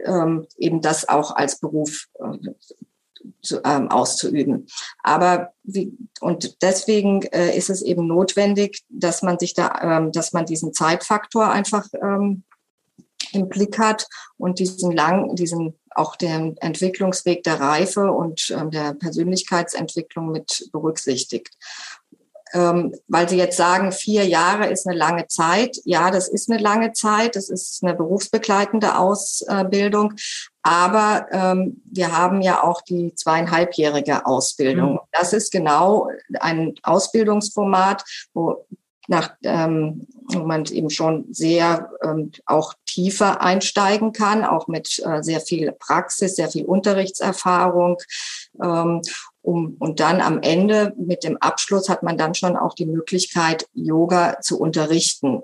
Speaker 4: ähm, eben das auch als Beruf äh, zu, ähm, auszuüben. Aber wie, und deswegen äh, ist es eben notwendig, dass man sich da, ähm, dass man diesen Zeitfaktor einfach ähm, im Blick hat und diesen lang, diesen auch den Entwicklungsweg der Reife und ähm, der Persönlichkeitsentwicklung mit berücksichtigt. ähm, weil Sie jetzt sagen, vier Jahre ist eine lange Zeit. Ja, das ist eine lange Zeit. Das ist eine berufsbegleitende Ausbildung. Aber ähm, wir haben ja auch die zweieinhalbjährige Ausbildung. Mhm. Das ist genau ein Ausbildungsformat, wo nach, ähm, wo man eben schon sehr ähm, auch tiefer einsteigen kann, auch mit äh, sehr viel Praxis, sehr viel Unterrichtserfahrung. Ähm, um, und dann am Ende mit dem Abschluss hat man dann schon auch die Möglichkeit, Yoga zu unterrichten,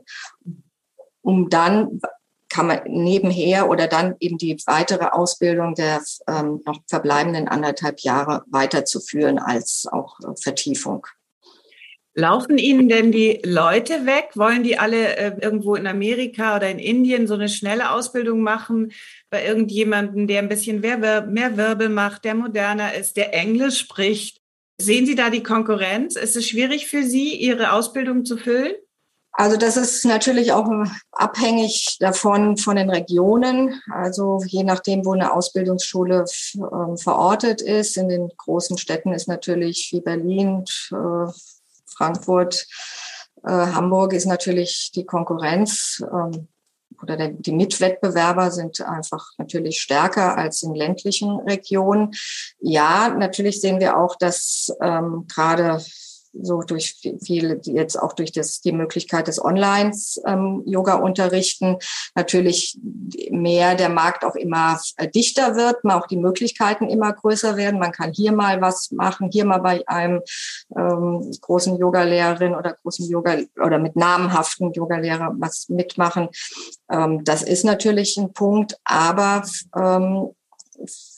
Speaker 4: um dann kann man nebenher oder dann eben die weitere Ausbildung der ähm, noch verbleibenden anderthalb Jahre weiterzuführen als auch äh, Vertiefung.
Speaker 1: Laufen Ihnen denn die Leute weg? Wollen die alle äh, irgendwo in Amerika oder in Indien so eine schnelle Ausbildung machen bei irgendjemandem, der ein bisschen mehr, Wirbel macht, der moderner ist, der Englisch spricht? Sehen Sie da die Konkurrenz? Ist es schwierig für Sie, Ihre Ausbildung zu füllen?
Speaker 4: Also das ist natürlich auch abhängig davon von den Regionen. Also je nachdem, wo eine Ausbildungsschule äh, verortet ist. In den großen Städten ist natürlich wie Berlin, äh, Frankfurt, äh, Hamburg ist natürlich die Konkurrenz ähm, oder der, die Mitwettbewerber sind einfach natürlich stärker als in ländlichen Regionen. Ja, natürlich sehen wir auch, dass ähm, gerade so durch viele, jetzt auch durch das, die Möglichkeit des Onlines ähm, Yoga unterrichten, natürlich mehr der Markt auch immer äh, dichter wird, auch die Möglichkeiten immer größer werden. Man kann hier mal was machen, hier mal bei einem ähm, großen Yogalehrerin oder großen Yoga oder mit namenhaften Yogalehrer was mitmachen. Ähm, das ist natürlich ein Punkt, aber ähm,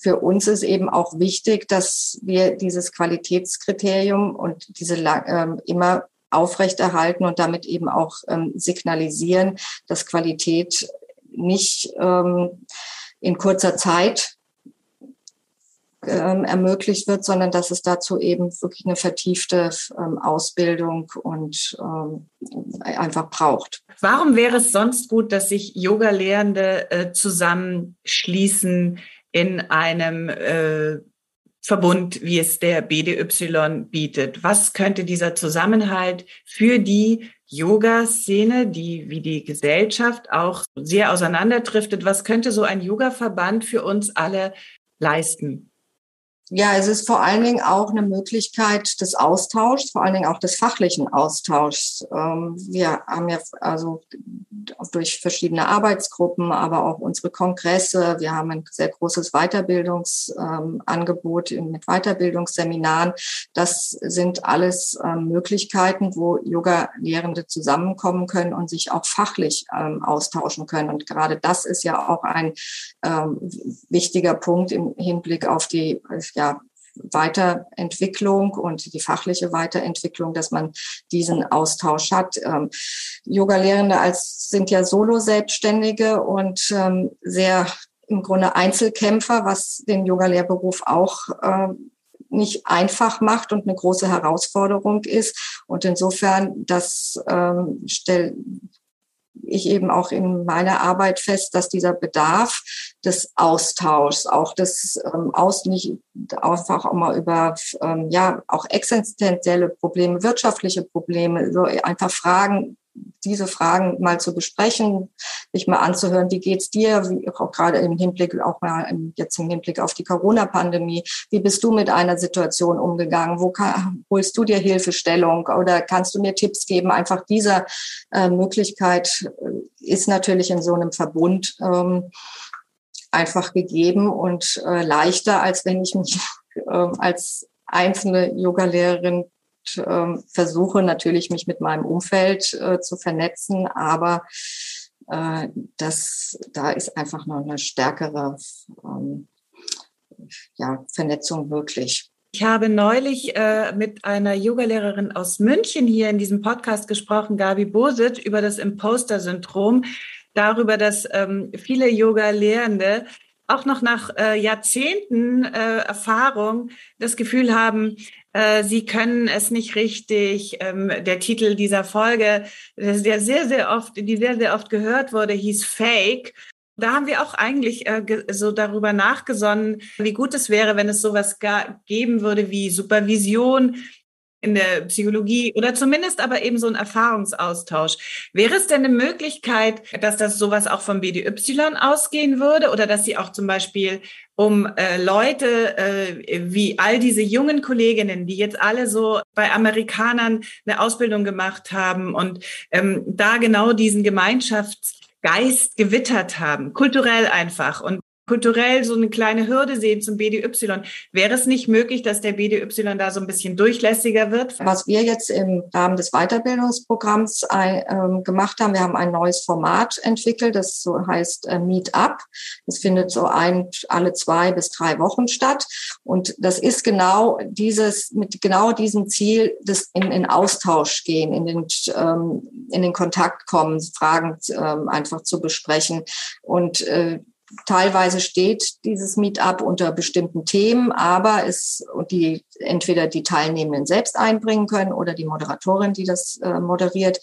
Speaker 4: für uns ist eben auch wichtig, dass wir dieses Qualitätskriterium und diese ähm, immer aufrechterhalten und damit eben auch ähm, signalisieren, dass Qualität nicht ähm, in kurzer Zeit ähm, ermöglicht wird, sondern dass es dazu eben wirklich eine vertiefte ähm, Ausbildung und ähm, einfach braucht.
Speaker 1: Warum wäre es sonst gut, dass sich Yoga-Lehrende äh, zusammenschließen, in einem äh, Verbund, wie es der BDY bietet. Was könnte dieser Zusammenhalt für die Yoga-Szene, die wie die Gesellschaft auch sehr auseinanderdriftet, was könnte so ein Yoga-Verband für uns alle leisten?
Speaker 4: Ja, es ist vor allen Dingen auch eine Möglichkeit des Austauschs, vor allen Dingen auch des fachlichen Austauschs. Ähm, wir haben ja also durch verschiedene Arbeitsgruppen, aber auch unsere Kongresse. Wir haben ein sehr großes Weiterbildungsangebot mit Weiterbildungsseminaren. Das sind alles ähm, Möglichkeiten, wo Yoga-Lehrende zusammenkommen können und sich auch fachlich ähm, austauschen können. Und gerade das ist ja auch ein wichtiger Punkt im Hinblick auf die ja, Weiterentwicklung und die fachliche Weiterentwicklung, dass man diesen Austausch hat. Ähm, Yoga-Lehrende als sind ja Solo-Selbstständige und ähm, sehr im Grunde Einzelkämpfer, was den Yoga-Lehrberuf auch äh, nicht einfach macht und eine große Herausforderung ist. Und insofern, das ähm, stell, ich eben auch in meiner Arbeit fest, dass dieser Bedarf des Austauschs, auch des ähm, Aus nicht einfach auch mal über ähm, ja auch existenzielle Probleme, wirtschaftliche Probleme, so einfach Fragen diese Fragen mal zu besprechen, sich mal anzuhören, wie geht's dir, wie, auch gerade im Hinblick, auch mal im, jetzt im Hinblick auf die Corona-Pandemie, wie bist du mit einer Situation umgegangen, wo kann, holst du dir Hilfestellung? Oder kannst du mir Tipps geben? Einfach diese äh, Möglichkeit äh, ist natürlich in so einem Verbund ähm, einfach gegeben und äh, leichter, als wenn ich mich äh, als einzelne Yogalehrerin ähm, versuche natürlich, mich mit meinem Umfeld äh, zu vernetzen, aber äh, das, da ist einfach noch eine stärkere ähm, ja, Vernetzung möglich.
Speaker 1: Ich habe neulich äh, mit einer Yogalehrerin aus München hier in diesem Podcast gesprochen, Gabi Bosit, über das Imposter-Syndrom, darüber, dass ähm, viele Yoga-Lehrende auch noch nach äh, Jahrzehnten äh, Erfahrung das Gefühl haben, sie können es nicht richtig. Ähm, der Titel dieser Folge, der sehr, sehr oft, die sehr, sehr oft gehört wurde, hieß Fake. Da haben wir auch eigentlich äh, so darüber nachgesonnen, wie gut es wäre, wenn es sowas geben würde wie Supervision, in der Psychologie oder zumindest aber eben so ein Erfahrungsaustausch. Wäre es denn eine Möglichkeit, dass das sowas auch vom BDY ausgehen würde oder dass Sie auch zum Beispiel um äh, Leute äh, wie all diese jungen Kolleginnen, die jetzt alle so bei Amerikanern eine Ausbildung gemacht haben und ähm, da genau diesen Gemeinschaftsgeist gewittert haben, kulturell einfach und kulturell so eine kleine Hürde sehen zum BDY. Wäre es nicht möglich, dass der BDY da so ein bisschen durchlässiger wird?
Speaker 4: Was wir jetzt im Rahmen des Weiterbildungsprogramms äh, gemacht haben, wir haben ein neues Format entwickelt, das so heißt äh, Meet Up. Das findet so ein, alle zwei bis drei Wochen statt. Und das ist genau dieses, mit genau diesem Ziel, das in, in Austausch gehen, in den, ähm, in den Kontakt kommen, Fragen ähm, einfach zu besprechen. Und äh, Teilweise steht dieses Meetup unter bestimmten Themen, aber es die entweder die Teilnehmenden selbst einbringen können oder die Moderatorin, die das äh, moderiert.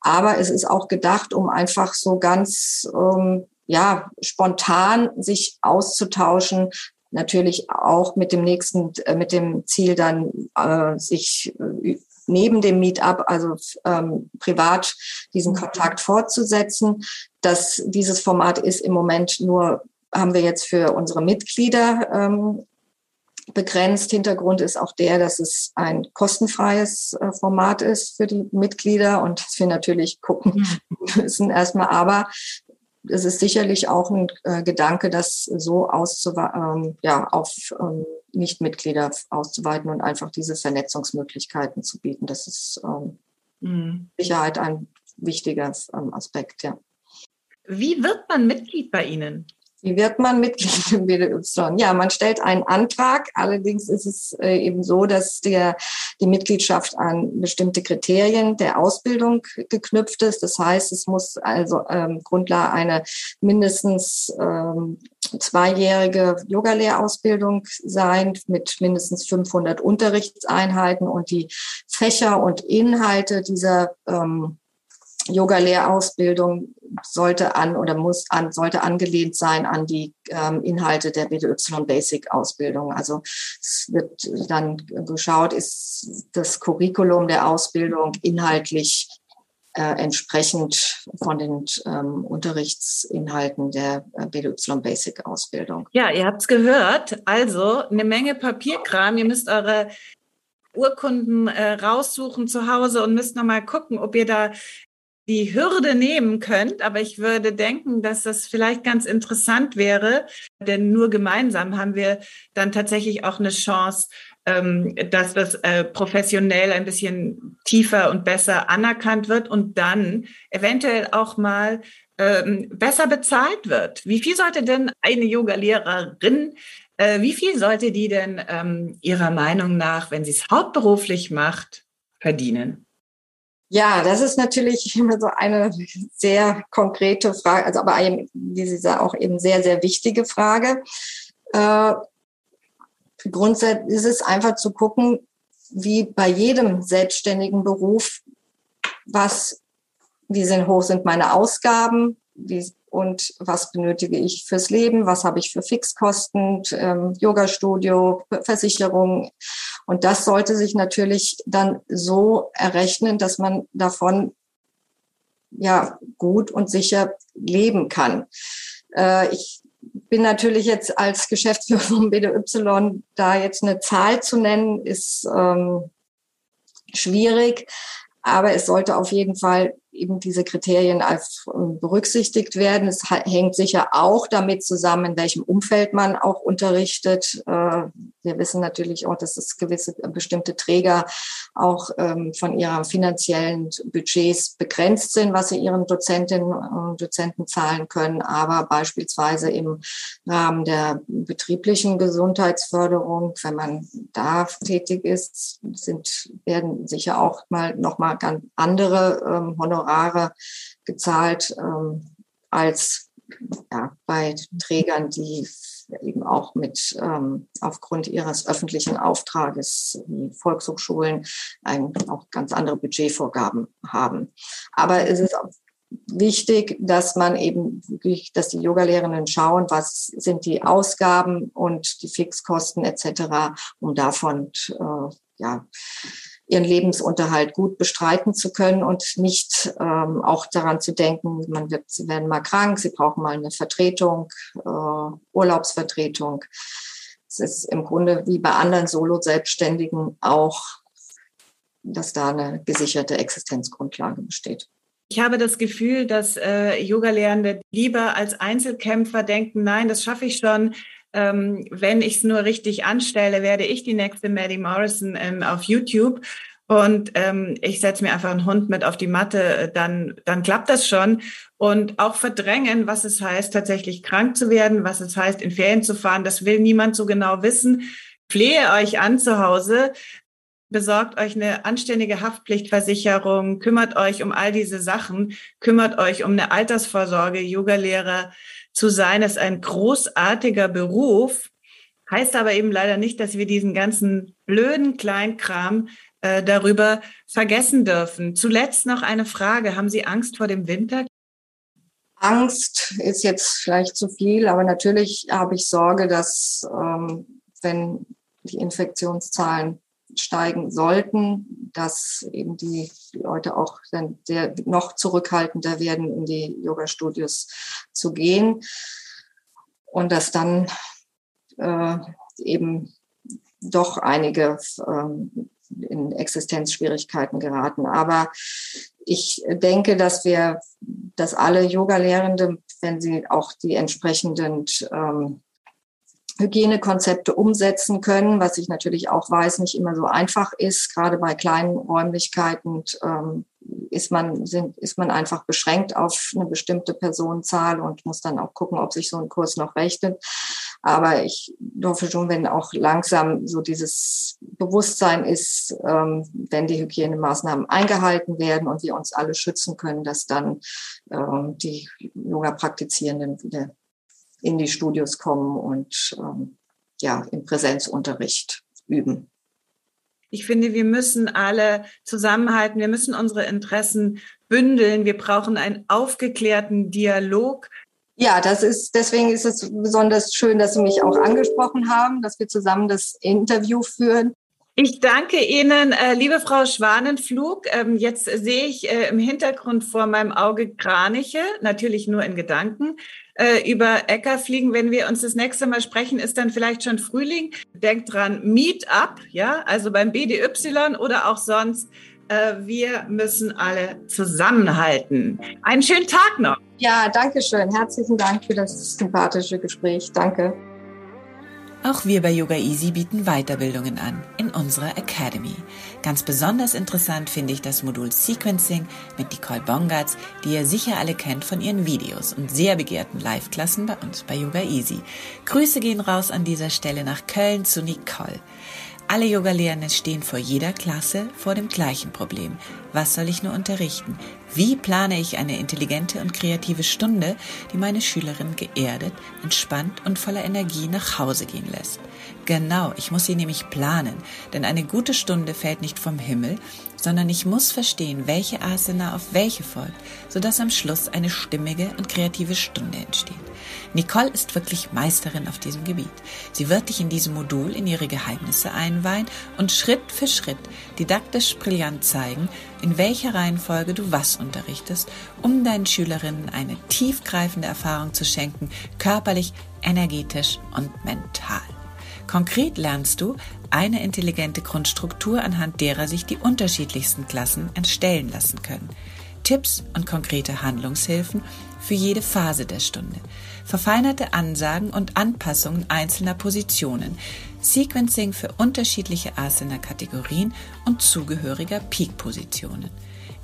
Speaker 4: Aber es ist auch gedacht, um einfach so ganz ähm, ja spontan sich auszutauschen, natürlich auch mit dem nächsten, äh, mit dem Ziel dann äh, sich äh, neben dem Meetup, also ähm, privat diesen mhm. Kontakt fortzusetzen. Das, dieses Format ist im Moment nur, haben wir jetzt für unsere Mitglieder ähm, begrenzt. Hintergrund ist auch der, dass es ein kostenfreies äh, Format ist für die Mitglieder und dass wir natürlich gucken müssen erstmal. Aber es ist sicherlich auch ein äh, Gedanke, das so ähm, ja, auf ähm, Nichtmitglieder auszuweiten und einfach diese Vernetzungsmöglichkeiten zu bieten. Das ist ähm, mhm. Sicherheit ein wichtiger ähm, Aspekt, ja.
Speaker 1: Wie wird man Mitglied bei Ihnen?
Speaker 4: Wie wird man Mitglied im BDY? Ja, man stellt einen Antrag. Allerdings ist es äh, eben so, dass der, die Mitgliedschaft an bestimmte Kriterien der Ausbildung geknüpft ist. Das heißt, es muss also ähm, Grundlage eine mindestens ähm, zweijährige Yogalehrausbildung sein mit mindestens 500 Unterrichtseinheiten und die Fächer und Inhalte dieser ähm, Yoga-Lehrausbildung sollte an oder muss an, sollte angelehnt sein an die ähm, Inhalte der BDY Basic Ausbildung. Also es wird dann geschaut, ist das Curriculum der Ausbildung inhaltlich äh, entsprechend von den ähm, Unterrichtsinhalten der äh, BDY Basic Ausbildung.
Speaker 1: Ja, ihr habt es gehört. Also eine Menge Papierkram. Ihr müsst eure Urkunden äh, raussuchen zu Hause und müsst nochmal gucken, ob ihr da die Hürde nehmen könnt, aber ich würde denken, dass das vielleicht ganz interessant wäre, denn nur gemeinsam haben wir dann tatsächlich auch eine Chance, ähm, dass das äh, professionell ein bisschen tiefer und besser anerkannt wird und dann eventuell auch mal ähm, besser bezahlt wird. Wie viel sollte denn eine Yoga-Lehrerin äh, wie viel sollte die denn ähm, Ihrer Meinung nach, wenn sie es hauptberuflich macht, verdienen?
Speaker 4: Ja, das ist natürlich immer so eine sehr konkrete Frage, also aber eben, wie Sie sagen, auch eben sehr, sehr wichtige Frage. Äh, grundsätzlich ist es einfach zu gucken, wie bei jedem selbstständigen Beruf, was, wie sind, hoch sind meine Ausgaben, wie, und was benötige ich fürs Leben, was habe ich für Fixkosten, ähm, Yoga-Studio, Versicherung. Und das sollte sich natürlich dann so errechnen, dass man davon ja gut und sicher leben kann. Äh, ich bin natürlich jetzt als Geschäftsführer vom BDY da jetzt eine Zahl zu nennen, ist ähm, schwierig. Aber es sollte auf jeden Fall eben diese Kriterien als ähm, berücksichtigt werden. Es hängt sicher auch damit zusammen, in welchem Umfeld man auch unterrichtet. Äh, wir wissen natürlich auch, dass es gewisse äh, bestimmte Träger auch ähm, von ihren finanziellen Budgets begrenzt sind, was sie ihren Dozentinnen und Dozenten zahlen können. Aber beispielsweise im Rahmen der betrieblichen Gesundheitsförderung, wenn man da tätig ist, sind, werden sicher auch mal noch mal ganz andere ähm, Honorare gezahlt ähm, als ja, bei Trägern, die eben auch mit ähm, aufgrund ihres öffentlichen Auftrages wie Volkshochschulen ein, auch ganz andere Budgetvorgaben haben. Aber es ist wichtig, dass man eben wirklich, dass die Yogalehrerinnen schauen, was sind die Ausgaben und die Fixkosten etc., um davon äh, ja ihren Lebensunterhalt gut bestreiten zu können und nicht ähm, auch daran zu denken, man wird, sie werden mal krank, sie brauchen mal eine Vertretung, äh, Urlaubsvertretung. Es ist im Grunde wie bei anderen Solo-Selbstständigen auch, dass da eine gesicherte Existenzgrundlage besteht.
Speaker 1: Ich habe das Gefühl, dass äh, Yoga-Lehrende lieber als Einzelkämpfer denken, nein, das schaffe ich schon. Ähm, wenn ich es nur richtig anstelle, werde ich die nächste Maddie Morrison ähm, auf YouTube. Und ähm, ich setze mir einfach einen Hund mit auf die Matte, äh, dann, dann klappt das schon. Und auch verdrängen, was es heißt, tatsächlich krank zu werden, was es heißt, in Ferien zu fahren, das will niemand so genau wissen. Flehe euch an zu Hause, besorgt euch eine anständige Haftpflichtversicherung, kümmert euch um all diese Sachen, kümmert euch um eine Altersvorsorge. Yogalehrer zu sein ist ein großartiger Beruf, heißt aber eben leider nicht, dass wir diesen ganzen blöden Kleinkram äh, darüber vergessen dürfen. Zuletzt noch eine Frage. Haben Sie Angst vor dem Winter?
Speaker 4: Angst ist jetzt vielleicht zu viel, aber natürlich habe ich Sorge, dass ähm, wenn die Infektionszahlen steigen sollten, dass eben die Leute auch dann sehr noch zurückhaltender werden, in die Yoga-Studios zu gehen und dass dann äh, eben doch einige ähm, in Existenzschwierigkeiten geraten. Aber ich denke, dass wir, dass alle Yoga-Lehrende, wenn sie auch die entsprechenden ähm, Hygienekonzepte umsetzen können, was ich natürlich auch weiß, nicht immer so einfach ist. Gerade bei kleinen Räumlichkeiten ähm, ist man sind, ist man einfach beschränkt auf eine bestimmte Personenzahl und muss dann auch gucken, ob sich so ein Kurs noch rechnet. Aber ich hoffe schon, wenn auch langsam so dieses Bewusstsein ist, ähm, wenn die Hygienemaßnahmen eingehalten werden und wir uns alle schützen können, dass dann ähm, die Yoga-Praktizierenden wieder in die Studios kommen und ähm, ja, im Präsenzunterricht üben.
Speaker 1: Ich finde, wir müssen alle zusammenhalten. Wir müssen unsere Interessen bündeln. Wir brauchen einen aufgeklärten Dialog.
Speaker 4: Ja, das ist, deswegen ist es besonders schön, dass Sie mich auch angesprochen haben, dass wir zusammen das Interview führen.
Speaker 1: Ich danke Ihnen, äh, liebe Frau Schwanenflug. Ähm, jetzt sehe ich äh, im Hintergrund vor meinem Auge Kraniche, natürlich nur in Gedanken, äh, über Äcker fliegen. Wenn wir uns das nächste Mal sprechen, ist dann vielleicht schon Frühling. Denkt dran, Meet up, ja, also beim BDY oder auch sonst. wir müssen alle zusammenhalten. Einen schönen Tag noch.
Speaker 4: Ja, danke schön. Herzlichen Dank für das sympathische Gespräch. Danke.
Speaker 3: Auch wir bei Yoga Easy bieten Weiterbildungen an in unserer Academy. Ganz besonders interessant finde ich das Modul Sequencing mit Nicole Bongatz, die ihr sicher alle kennt von ihren Videos und sehr begehrten Live-Klassen bei uns bei Yoga Easy. Grüße gehen raus an dieser Stelle nach Köln zu Nicole. Alle Yogalehrenden stehen vor jeder Klasse vor dem gleichen Problem. Was soll ich nur unterrichten? Wie plane ich eine intelligente und kreative Stunde, die meine Schülerin geerdet, entspannt und voller Energie nach Hause gehen lässt? Genau, ich muss sie nämlich planen, denn eine gute Stunde fällt nicht vom Himmel, sondern ich muss verstehen, welche Asana auf welche folgt, sodass am Schluss eine stimmige und kreative Stunde entsteht. Nicole ist wirklich Meisterin auf diesem Gebiet. Sie wird dich in diesem Modul in ihre Geheimnisse einweihen und Schritt für Schritt didaktisch brillant zeigen, in welcher Reihenfolge du was unterrichtest, um deinen Schülerinnen eine tiefgreifende Erfahrung zu schenken, körperlich, energetisch und mental. Konkret lernst du eine intelligente Grundstruktur, anhand derer sich die unterschiedlichsten Klassen entstellen lassen können. Tipps und konkrete Handlungshilfen für jede Phase der Stunde. Verfeinerte Ansagen und Anpassungen einzelner Positionen. Sequencing für unterschiedliche Asana-Kategorien und zugehöriger Peak-Positionen.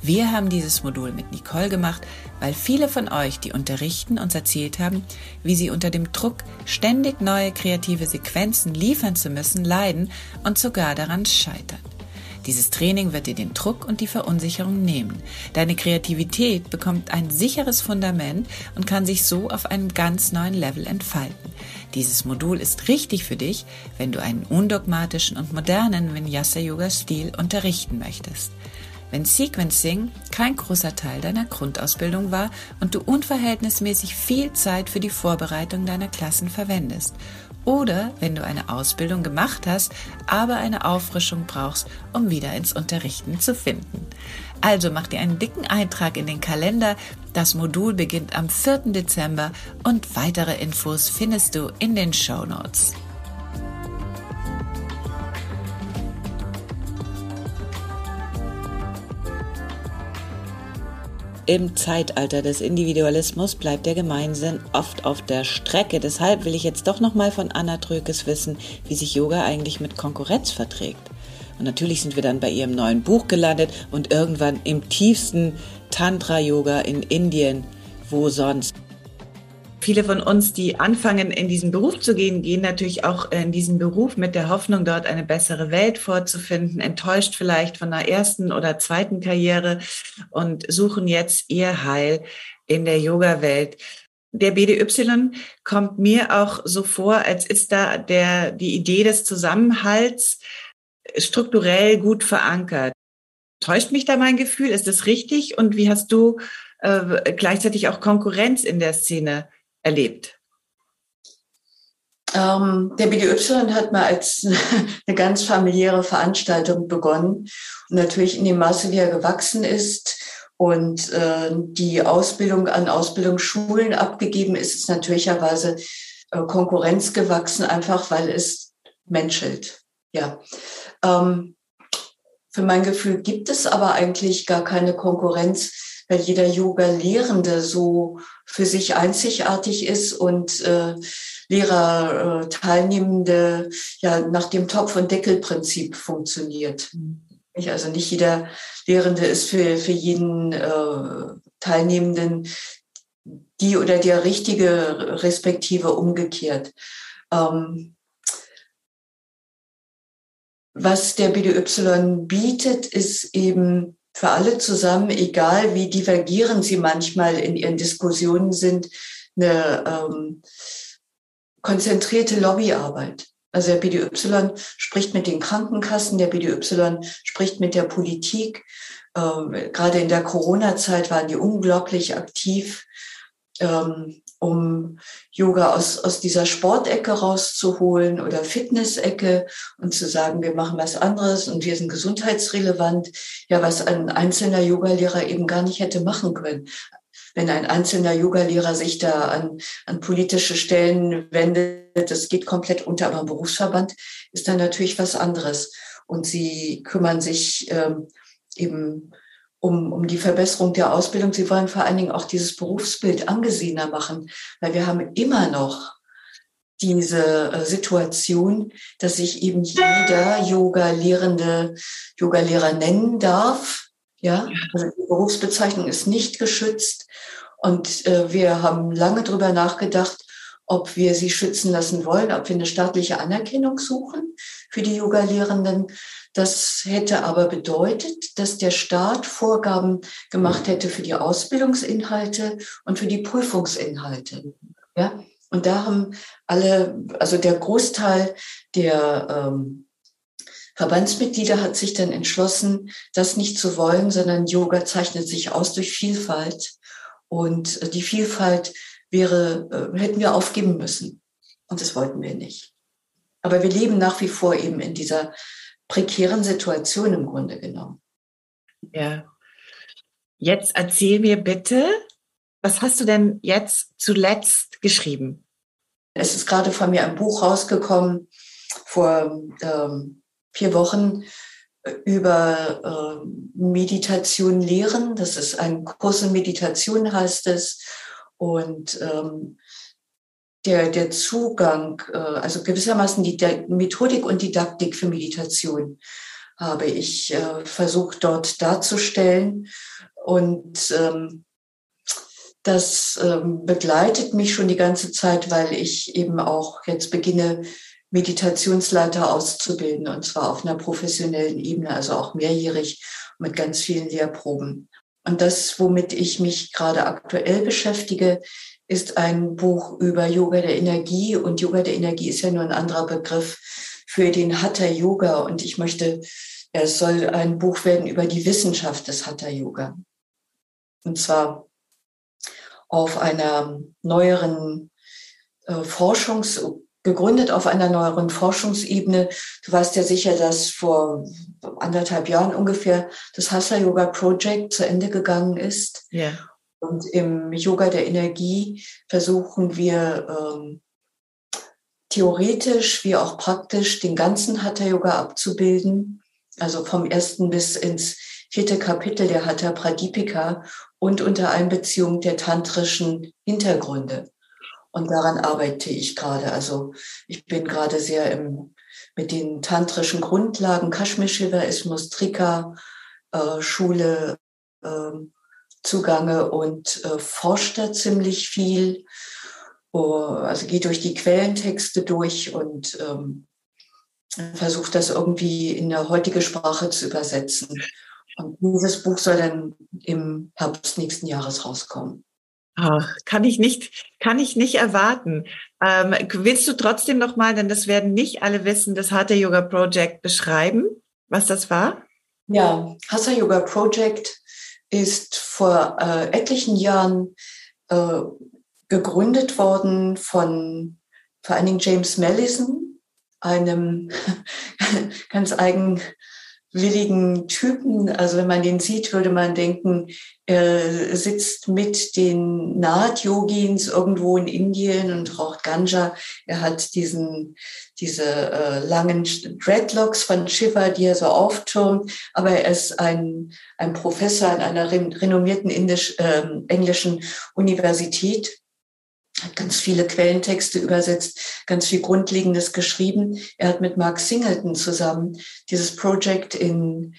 Speaker 3: Wir haben dieses Modul mit Nicole gemacht, weil viele von euch, die unterrichten, uns erzählt haben, wie sie unter dem Druck, ständig neue kreative Sequenzen liefern zu müssen, leiden und sogar daran scheitern. Dieses Training wird dir den Druck und die Verunsicherung nehmen. Deine Kreativität bekommt ein sicheres Fundament und kann sich so auf einem ganz neuen Level entfalten. Dieses Modul ist richtig für dich, wenn du einen undogmatischen und modernen Vinyasa Yoga Stil unterrichten möchtest. wenn Sequencing kein großer Teil deiner Grundausbildung war und du unverhältnismäßig viel Zeit für die Vorbereitung deiner Klassen verwendest. Oder wenn du eine Ausbildung gemacht hast, aber eine Auffrischung brauchst, um wieder ins Unterrichten zu finden. Also mach dir einen dicken Eintrag in den Kalender. Das Modul beginnt am 4. Dezember und weitere Infos findest du in den Show Notes. Im Zeitalter des Individualismus bleibt der Gemeinsinn oft auf der Strecke. Deshalb will ich jetzt doch nochmal von Anna Trökes wissen, wie sich Yoga eigentlich mit Konkurrenz verträgt. Und natürlich sind wir dann bei ihrem neuen Buch gelandet und irgendwann im tiefsten Tantra-Yoga in Indien. Wo sonst?
Speaker 1: Viele von uns, die anfangen, in diesen Beruf zu gehen, gehen natürlich auch in diesen Beruf mit der Hoffnung, dort eine bessere Welt vorzufinden, enttäuscht vielleicht von einer ersten oder zweiten Karriere und suchen jetzt ihr Heil in der Yoga-Welt. Der BDY kommt mir auch so vor, als ist da der, die Idee des Zusammenhalts strukturell gut verankert. Täuscht mich da mein Gefühl? Ist das richtig? Und wie hast du äh, gleichzeitig auch Konkurrenz in der Szene erlebt?
Speaker 2: Ähm, der BDY hat mal als eine ganz familiäre Veranstaltung begonnen und natürlich in dem Maße, wie er gewachsen ist und äh, die Ausbildung an Ausbildungsschulen abgegeben ist, ist natürlicherweise äh, Konkurrenz gewachsen, einfach weil es menschelt. Ja. Ähm, für mein Gefühl gibt es aber eigentlich gar keine Konkurrenz, weil jeder Yoga-Lehrende so für sich einzigartig ist und äh, Lehrer, äh, Teilnehmende ja nach dem Topf- und Deckelprinzip funktioniert. Mhm. Also nicht jeder Lehrende ist für, für jeden äh, Teilnehmenden die oder der richtige, respektive umgekehrt. Ähm, was der BDY bietet, ist eben für alle zusammen, egal wie divergierend sie manchmal in ihren Diskussionen sind, eine ähm, konzentrierte Lobbyarbeit. Also der BDY spricht mit den Krankenkassen, der BDY spricht mit der Politik. Ähm, gerade in der Corona-Zeit waren die unglaublich aktiv. Ähm, um Yoga aus, aus dieser Sportecke rauszuholen oder Fitnessecke und zu sagen, wir machen was anderes und wir sind gesundheitsrelevant, ja, was ein einzelner Yogalehrer eben gar nicht hätte machen können. Wenn ein einzelner Yogalehrer sich da an, an politische Stellen wendet, das geht komplett unter, aber ein Berufsverband ist dann natürlich was anderes. Und sie kümmern sich ähm, eben um, um die Verbesserung der Ausbildung. Sie wollen vor allen Dingen auch dieses Berufsbild angesehener machen, weil wir haben immer noch diese äh, Situation, dass sich eben jeder Yoga-Lehrende Yoga-Lehrer nennen darf. Ja, also die Berufsbezeichnung ist nicht geschützt. Und äh, wir haben lange drüber nachgedacht, ob wir sie schützen lassen wollen, ob wir eine staatliche Anerkennung suchen für die Yoga-Lehrenden. Das hätte aber bedeutet, dass der Staat Vorgaben gemacht hätte für die Ausbildungsinhalte und für die Prüfungsinhalte. Ja? Und da haben alle, also der Großteil der ähm, Verbandsmitglieder hat sich dann entschlossen, das nicht zu wollen, sondern Yoga zeichnet sich aus durch Vielfalt. Und die Vielfalt wäre, äh, hätten wir aufgeben müssen. Und das wollten wir nicht. Aber wir leben nach wie vor eben in dieser prekären Situation im Grunde genommen.
Speaker 1: Ja. Jetzt erzähl mir bitte, was hast du denn jetzt zuletzt geschrieben?
Speaker 2: Es ist gerade von mir ein Buch rausgekommen vor ähm, vier Wochen äh, über äh, Meditation lehren. Das ist ein Kurs in Meditation, heißt es. Und ähm, der, der Zugang, äh, also gewissermaßen die Methodik und Didaktik für Meditation habe ich äh, versucht dort darzustellen. Und ähm, das ähm, begleitet mich schon die ganze Zeit, weil ich eben auch jetzt beginne, Meditationsleiter auszubilden, und zwar auf einer professionellen Ebene, also auch mehrjährig mit ganz vielen Lehrproben. Und das, womit ich mich gerade aktuell beschäftige, ist ein Buch über Yoga der Energie. Und Yoga der Energie ist ja nur ein anderer Begriff für den Hatha Yoga. Und ich möchte Es soll ein Buch werden über die Wissenschaft des Hatha Yoga. Und zwar auf einer neueren äh, Forschungs, gegründet auf einer neueren Forschungsebene. Du weißt ja sicher, dass vor anderthalb Jahren ungefähr das Hatha Yoga Project zu Ende gegangen ist.
Speaker 1: Ja.
Speaker 2: Und im Yoga der Energie versuchen wir ähm, theoretisch wie auch praktisch den ganzen Hatha Yoga abzubilden. Also vom ersten bis ins vierte Kapitel der Hatha Pradipika und unter Einbeziehung der tantrischen Hintergründe. Und daran arbeite ich gerade. Also ich bin gerade sehr im, mit den tantrischen Grundlagen, Kashmir-Shivaismus, Trika, äh, Schule äh, zugange und äh, forscht da ziemlich viel. Oh, also geht durch die Quellentexte durch und ähm, versucht das irgendwie in der heutige Sprache zu übersetzen. Und dieses Buch soll dann im Herbst nächsten Jahres rauskommen.
Speaker 1: Ach, kann ich nicht, kann ich nicht erwarten. Ähm, willst du trotzdem noch mal, denn das werden nicht alle wissen, das Hatha Yoga Project beschreiben, was das war?
Speaker 2: Ja, Hatha Yoga Project ist vor äh, etlichen Jahren äh, gegründet worden von vor allen Dingen James Mellison, einem ganz eigen willigen Typen. Also wenn man den sieht, würde man denken, er sitzt mit den Naht-Yogins irgendwo in Indien und raucht Ganja. Er hat diesen, diese äh, langen Dreadlocks von Shiva, die er so auftürmt. Aber er ist ein, ein Professor an einer renommierten indisch, äh, englischen Universität hat ganz viele Quellentexte übersetzt, ganz viel Grundlegendes geschrieben. Er hat mit Mark Singleton zusammen dieses Projekt in,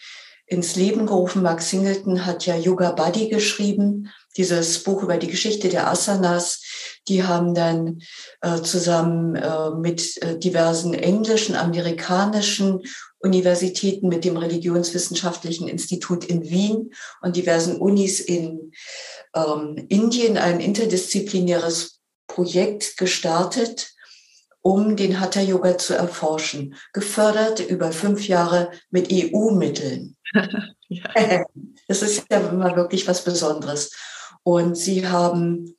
Speaker 2: ins Leben gerufen. Mark Singleton hat ja Yoga Body geschrieben, dieses Buch über die Geschichte der Asanas. Die haben dann äh, zusammen äh, mit äh, diversen englischen, amerikanischen Universitäten, mit dem Religionswissenschaftlichen Institut in Wien und diversen Unis in ähm, Indien ein interdisziplinäres Projekt gestartet, um den Hatha Yoga zu erforschen, gefördert über fünf Jahre mit EU-Mitteln. ja. Das ist ja immer wirklich was Besonderes. Und sie haben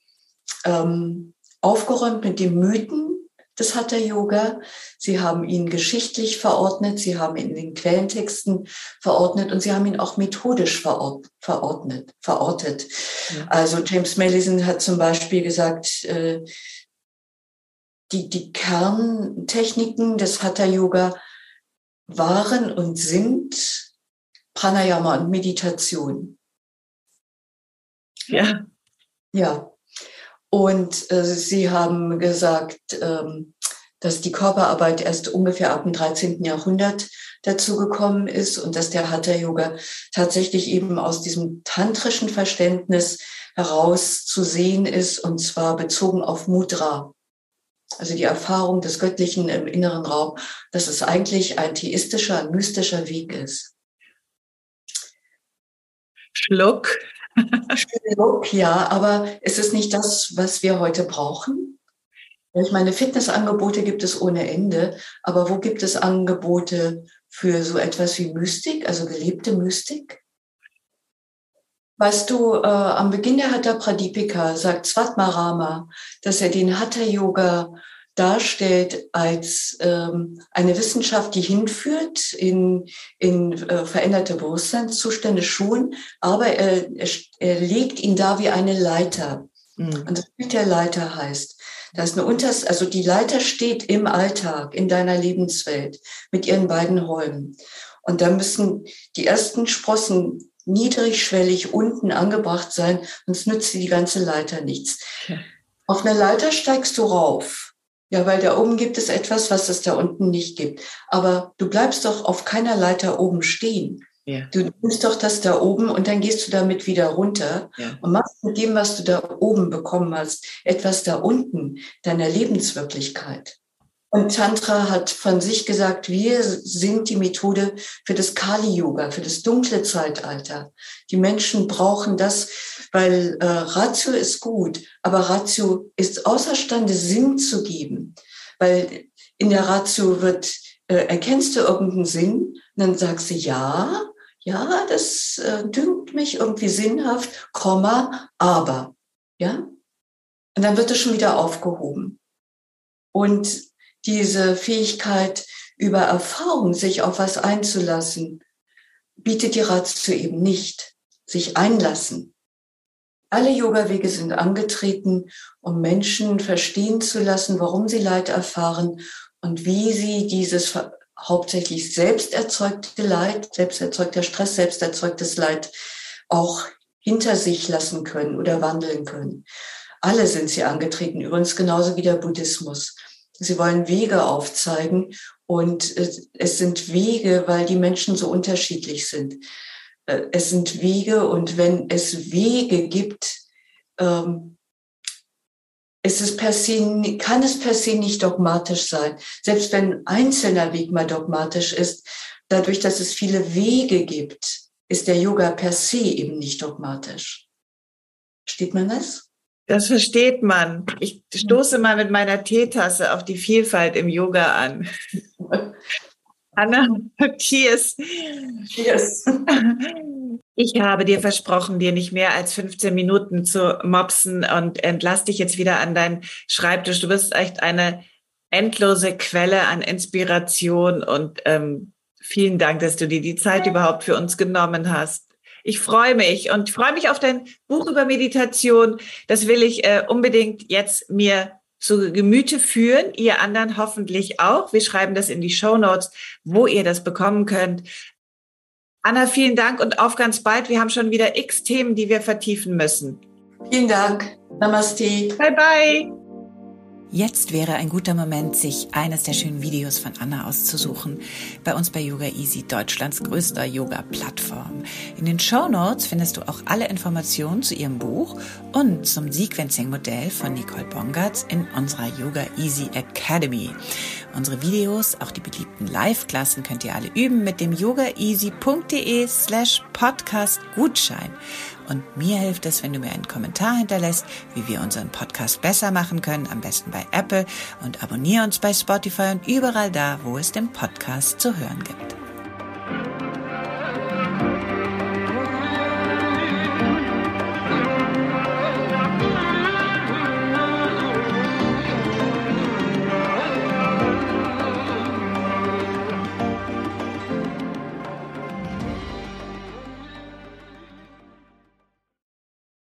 Speaker 2: ähm, aufgeräumt mit den Mythen des Hatha Yoga. Sie haben ihn geschichtlich verordnet, sie haben ihn in den Quellentexten verordnet und sie haben ihn auch methodisch verordnet, verortet. Ja. Also James Mellison hat zum Beispiel gesagt, äh, die, die Kerntechniken des Hatha Yoga waren und sind Pranayama und Meditation.
Speaker 1: Ja.
Speaker 2: Ja. Und äh, sie haben gesagt, ähm, dass die Körperarbeit erst ungefähr ab dem 13. Jahrhundert dazu gekommen ist und dass der Hatha Yoga tatsächlich eben aus diesem tantrischen Verständnis heraus zu sehen ist und zwar bezogen auf Mudra. Also die Erfahrung des Göttlichen im inneren Raum, dass es eigentlich ein theistischer, mystischer Weg ist.
Speaker 1: Schluck.
Speaker 2: Schluck, ja, aber es ist nicht das, was wir heute brauchen. Ich meine, Fitnessangebote gibt es ohne Ende, aber wo gibt es Angebote für so etwas wie Mystik, also gelebte Mystik? Weißt du, äh, am Beginn der Hatha Pradipika sagt Svatmarama, dass er den Hatha Yoga darstellt als ähm, eine Wissenschaft, die hinführt in, in äh, veränderte Bewusstseinszustände schon, aber er, er, er legt ihn da wie eine Leiter. Mhm. Und das Bild der Leiter heißt, da ist eine Unters, also die Leiter steht im Alltag, in deiner Lebenswelt mit ihren beiden Räumen. Und da müssen die ersten Sprossen niedrigschwellig unten angebracht sein, sonst nützt die ganze Leiter nichts. Ja. Auf eine Leiter steigst du rauf. Ja, weil da oben gibt es etwas, was es da unten nicht gibt. Aber du bleibst doch auf keiner Leiter oben stehen. Ja. Du nimmst doch das da oben und dann gehst du damit wieder runter ja. und machst mit dem, was du da oben bekommen hast, etwas da unten, deiner Lebenswirklichkeit. Und Tantra hat von sich gesagt, wir sind die Methode für das Kali-Yoga, für das dunkle Zeitalter. Die Menschen brauchen das, weil äh, Ratio ist gut, aber Ratio ist außerstande, Sinn zu geben. Weil in der Ratio wird äh, erkennst du irgendeinen Sinn? Und dann sagst du, ja, ja, das äh, dünkt mich irgendwie sinnhaft, Komma, aber, ja? Und dann wird es schon wieder aufgehoben. Und diese Fähigkeit, über Erfahrung sich auf was einzulassen, bietet die Ratio eben nicht. Sich einlassen. Alle Yoga-Wege sind angetreten, um Menschen verstehen zu lassen, warum sie Leid erfahren und wie sie dieses hauptsächlich selbst erzeugte Leid, selbst erzeugter Stress, selbst erzeugtes Leid auch hinter sich lassen können oder wandeln können. Alle sind sie angetreten, übrigens genauso wie der Buddhismus. Sie wollen Wege aufzeigen und es sind Wege, weil die Menschen so unterschiedlich sind. Äh, es sind Wege und wenn es Wege gibt, ähm, ist es per se, kann es per se nicht dogmatisch sein. Selbst wenn ein einzelner Weg mal dogmatisch ist, dadurch, dass es viele Wege gibt, ist der Yoga per se eben nicht dogmatisch. Steht man das?
Speaker 1: Das versteht man. Ich stoße mal mit meiner Teetasse auf die Vielfalt im Yoga an. Anna, cheers. Cheers. Ich habe dir versprochen, dir nicht mehr als 15 Minuten zu mopsen und entlass dich jetzt wieder an deinen Schreibtisch. Du bist echt eine endlose Quelle an Inspiration und ähm, vielen Dank, dass du dir die Zeit überhaupt für uns genommen hast. Ich freue mich und freue mich auf dein Buch über Meditation. Das will ich äh, unbedingt jetzt mir zu Gemüte führen. Ihr anderen hoffentlich auch. Wir schreiben das in die Show Notes, wo ihr das bekommen könnt. Anna, vielen Dank und auf ganz bald. Wir haben schon wieder x Themen, die wir vertiefen müssen.
Speaker 2: Vielen Dank. Namaste.
Speaker 1: Bye bye.
Speaker 3: Jetzt wäre ein guter Moment, sich eines der schönen Videos von Anna auszusuchen. Bei uns bei Yoga Easy, Deutschlands größter Yoga-Plattform. In den Show Notes findest du auch alle Informationen zu ihrem Buch und zum Sequencing-Modell von Nicole Bongartz in unserer Yoga Easy Academy. Unsere Videos, auch die beliebten Live-Klassen könnt ihr alle üben mit dem yogaeasy.de slash podcast Gutschein. Und mir hilft es, wenn du mir einen Kommentar hinterlässt, wie wir unseren Podcast besser machen können, am besten bei Apple und abonniere uns bei Spotify und überall da, wo es den Podcast zu hören gibt.